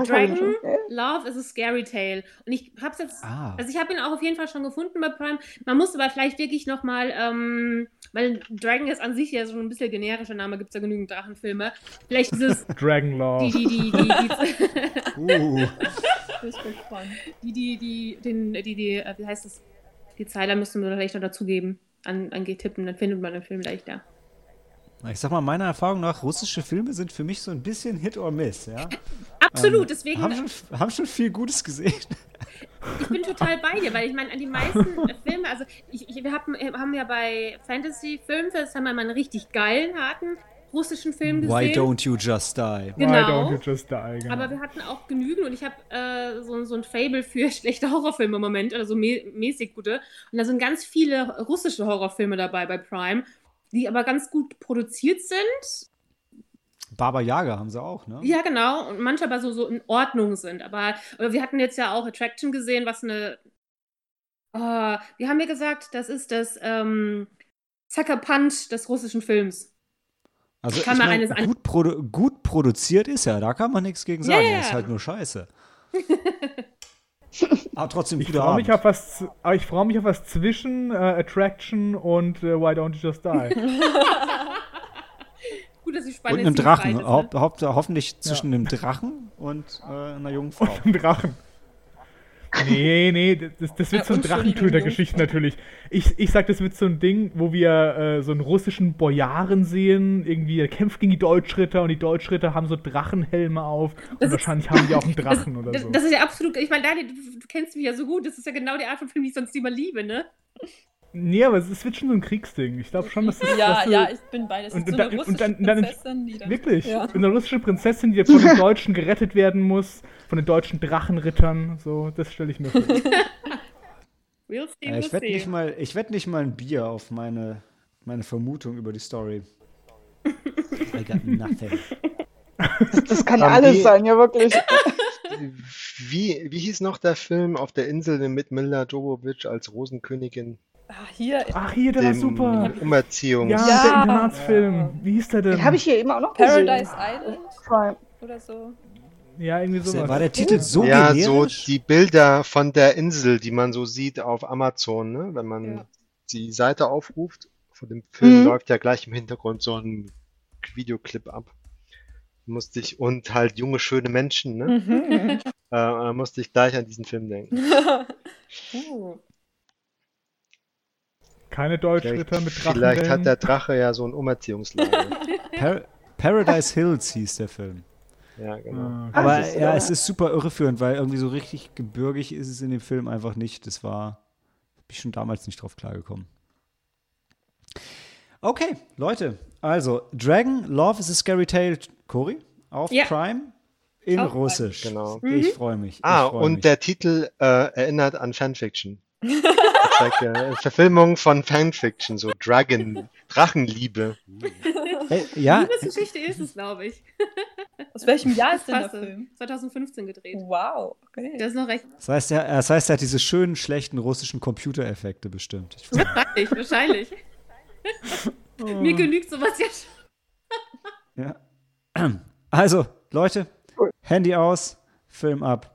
Dragon, Love is a Scary Tale. Und ich hab's jetzt, ah. also ich habe ihn auch auf jeden Fall schon gefunden bei Prime. Man muss aber vielleicht wirklich nochmal, ähm, weil Dragon ist an sich ja so ein bisschen generischer Name, gibt es ja genügend Drachenfilme. Vielleicht dieses, Dragon die, Law. die, die, die, die, Uh. Ich bin gespannt. die, die, die, den, die, die, äh, wie heißt das? Die Zeiler müssen wir vielleicht noch dazugeben. An, an Tippen, dann findet man den Film leichter. Ich sag mal, meiner Erfahrung nach, russische Filme sind für mich so ein bisschen Hit or Miss, ja. Absolut, Ähm, deswegen, Haben schon, haben schon viel Gutes gesehen. ich bin total bei dir, weil ich meine, an die meisten Filme, also ich, ich, wir haben, äh, haben ja bei Fantasy Filmfest haben wir mal einen richtig geilen, harten russischen Film gesehen. Why don't you just die? Why Genau. don't you just die? Genau. Aber wir hatten auch genügend und ich habe äh, so, so ein Fable für schlechte Horrorfilme im Moment, also mä mäßig gute. Und da sind ganz viele russische Horrorfilme dabei bei Prime, die aber ganz gut produziert sind. Baba Yaga haben sie auch, ne? Ja, genau. Und manche aber so, so in Ordnung sind. Aber, wir hatten jetzt ja auch Attraction gesehen, was eine Oh, wir haben ja gesagt, das ist das ähm, Sucker Punch des russischen Films. Also Kann ich man mein, eines an- gut, produ gut produziert ist er, da kann man nichts gegen sagen. Ja, ja. ist halt nur scheiße. Aber trotzdem Ich freue mich auf was, aber ich freue mich auf was zwischen äh, Attraction und äh, Why Don't You Just Die. Gut, dass die Und Spanne einem Drachen. ist, ne? Haupt, Haupt, hoffentlich zwischen einem Drachen und äh, einer jungen Frau. Ein Drachen. Nee, nee, das, das wird Ja, so ein Drachentöter-Geschichte natürlich. Ich, ich sag, das wird so ein Ding, wo wir äh, so einen russischen Bojaren sehen, irgendwie, er kämpft gegen die Deutschritter und die Deutschritter haben so Drachenhelme auf und wahrscheinlich haben die auch einen Drachen oder Das, so. das ist ja absolut, ich meine, Daniel, du, du kennst mich ja so gut, das ist ja genau die Art von Film, die ich sonst immer liebe, ne? Nee, aber es, wird schon so ein Kriegsding. Ich glaube schon, dass das Ja, dass du- ja, ich bin bei. Das Und- ist und so eine dann- und russische dann- dann- Prinzessin, die dann... Wirklich? Ja. Eine russische Prinzessin, die von den Deutschen gerettet werden muss, von den deutschen Drachenrittern, so, das stelle ich mir vor. We'll see, we'll ich wette nicht, mal- ich wett nicht mal ein Bier auf meine, meine Vermutung über die Story. I got nothing. Das, das kann Haben alles die- sein, ja wirklich. Wie, wie hieß noch der Film auf der Insel mit Mila Jovovich als Rosenkönigin? Ah, hier, Ach, hier, der war super. Umerziehungs... Ja, Ja. der Internatsfilm. Wie hieß der denn? Den habe ich hier eben auch noch Paradise gesehen. Island Prime. oder so. Ja, irgendwie sowas. War der Titel so Ja, so generisch? die Bilder von der Insel, die man so sieht auf Amazon, ne? Wenn man Ja. die Seite aufruft, von dem Film Mhm. läuft ja gleich im Hintergrund so ein Videoclip ab. Musste ich, und halt junge, schöne Menschen, ne? Mhm. Äh, da musste ich gleich an diesen Film denken. uh. Keine Vielleicht, Deutschritter mit vielleicht Drachenwellen. hat der Drache ja so ein Umerziehungslager. Par Paradise Hills hieß der Film. ja, genau. Ah, okay. Aber ist ja, es ist super irreführend, weil irgendwie so richtig gebirgig ist es in dem Film einfach nicht. Das war, bin ich schon damals nicht drauf klargekommen. Okay, Leute, also Dragon Love is a Scary Tale, Cory, auf Ja. Prime in Auf Prime. Russisch. Genau. Ich freue mich. Ich Ah, freu und mich. der Titel äh, erinnert an Fanfiction. Äh, Verfilmung von Fanfiction, so Dragon, Drachenliebe. Äh, ja, Liebesgeschichte ist es, glaube ich. Aus welchem Jahr ist denn der. Film? 2015 gedreht. Wow, okay. Das ist noch recht das heißt, er, das heißt, er hat diese schönen, schlechten russischen Computereffekte bestimmt. Wahrscheinlich, wahrscheinlich. Mir genügt sowas ja schon. Ja. Also, Leute, Cool. Handy aus, Film ab.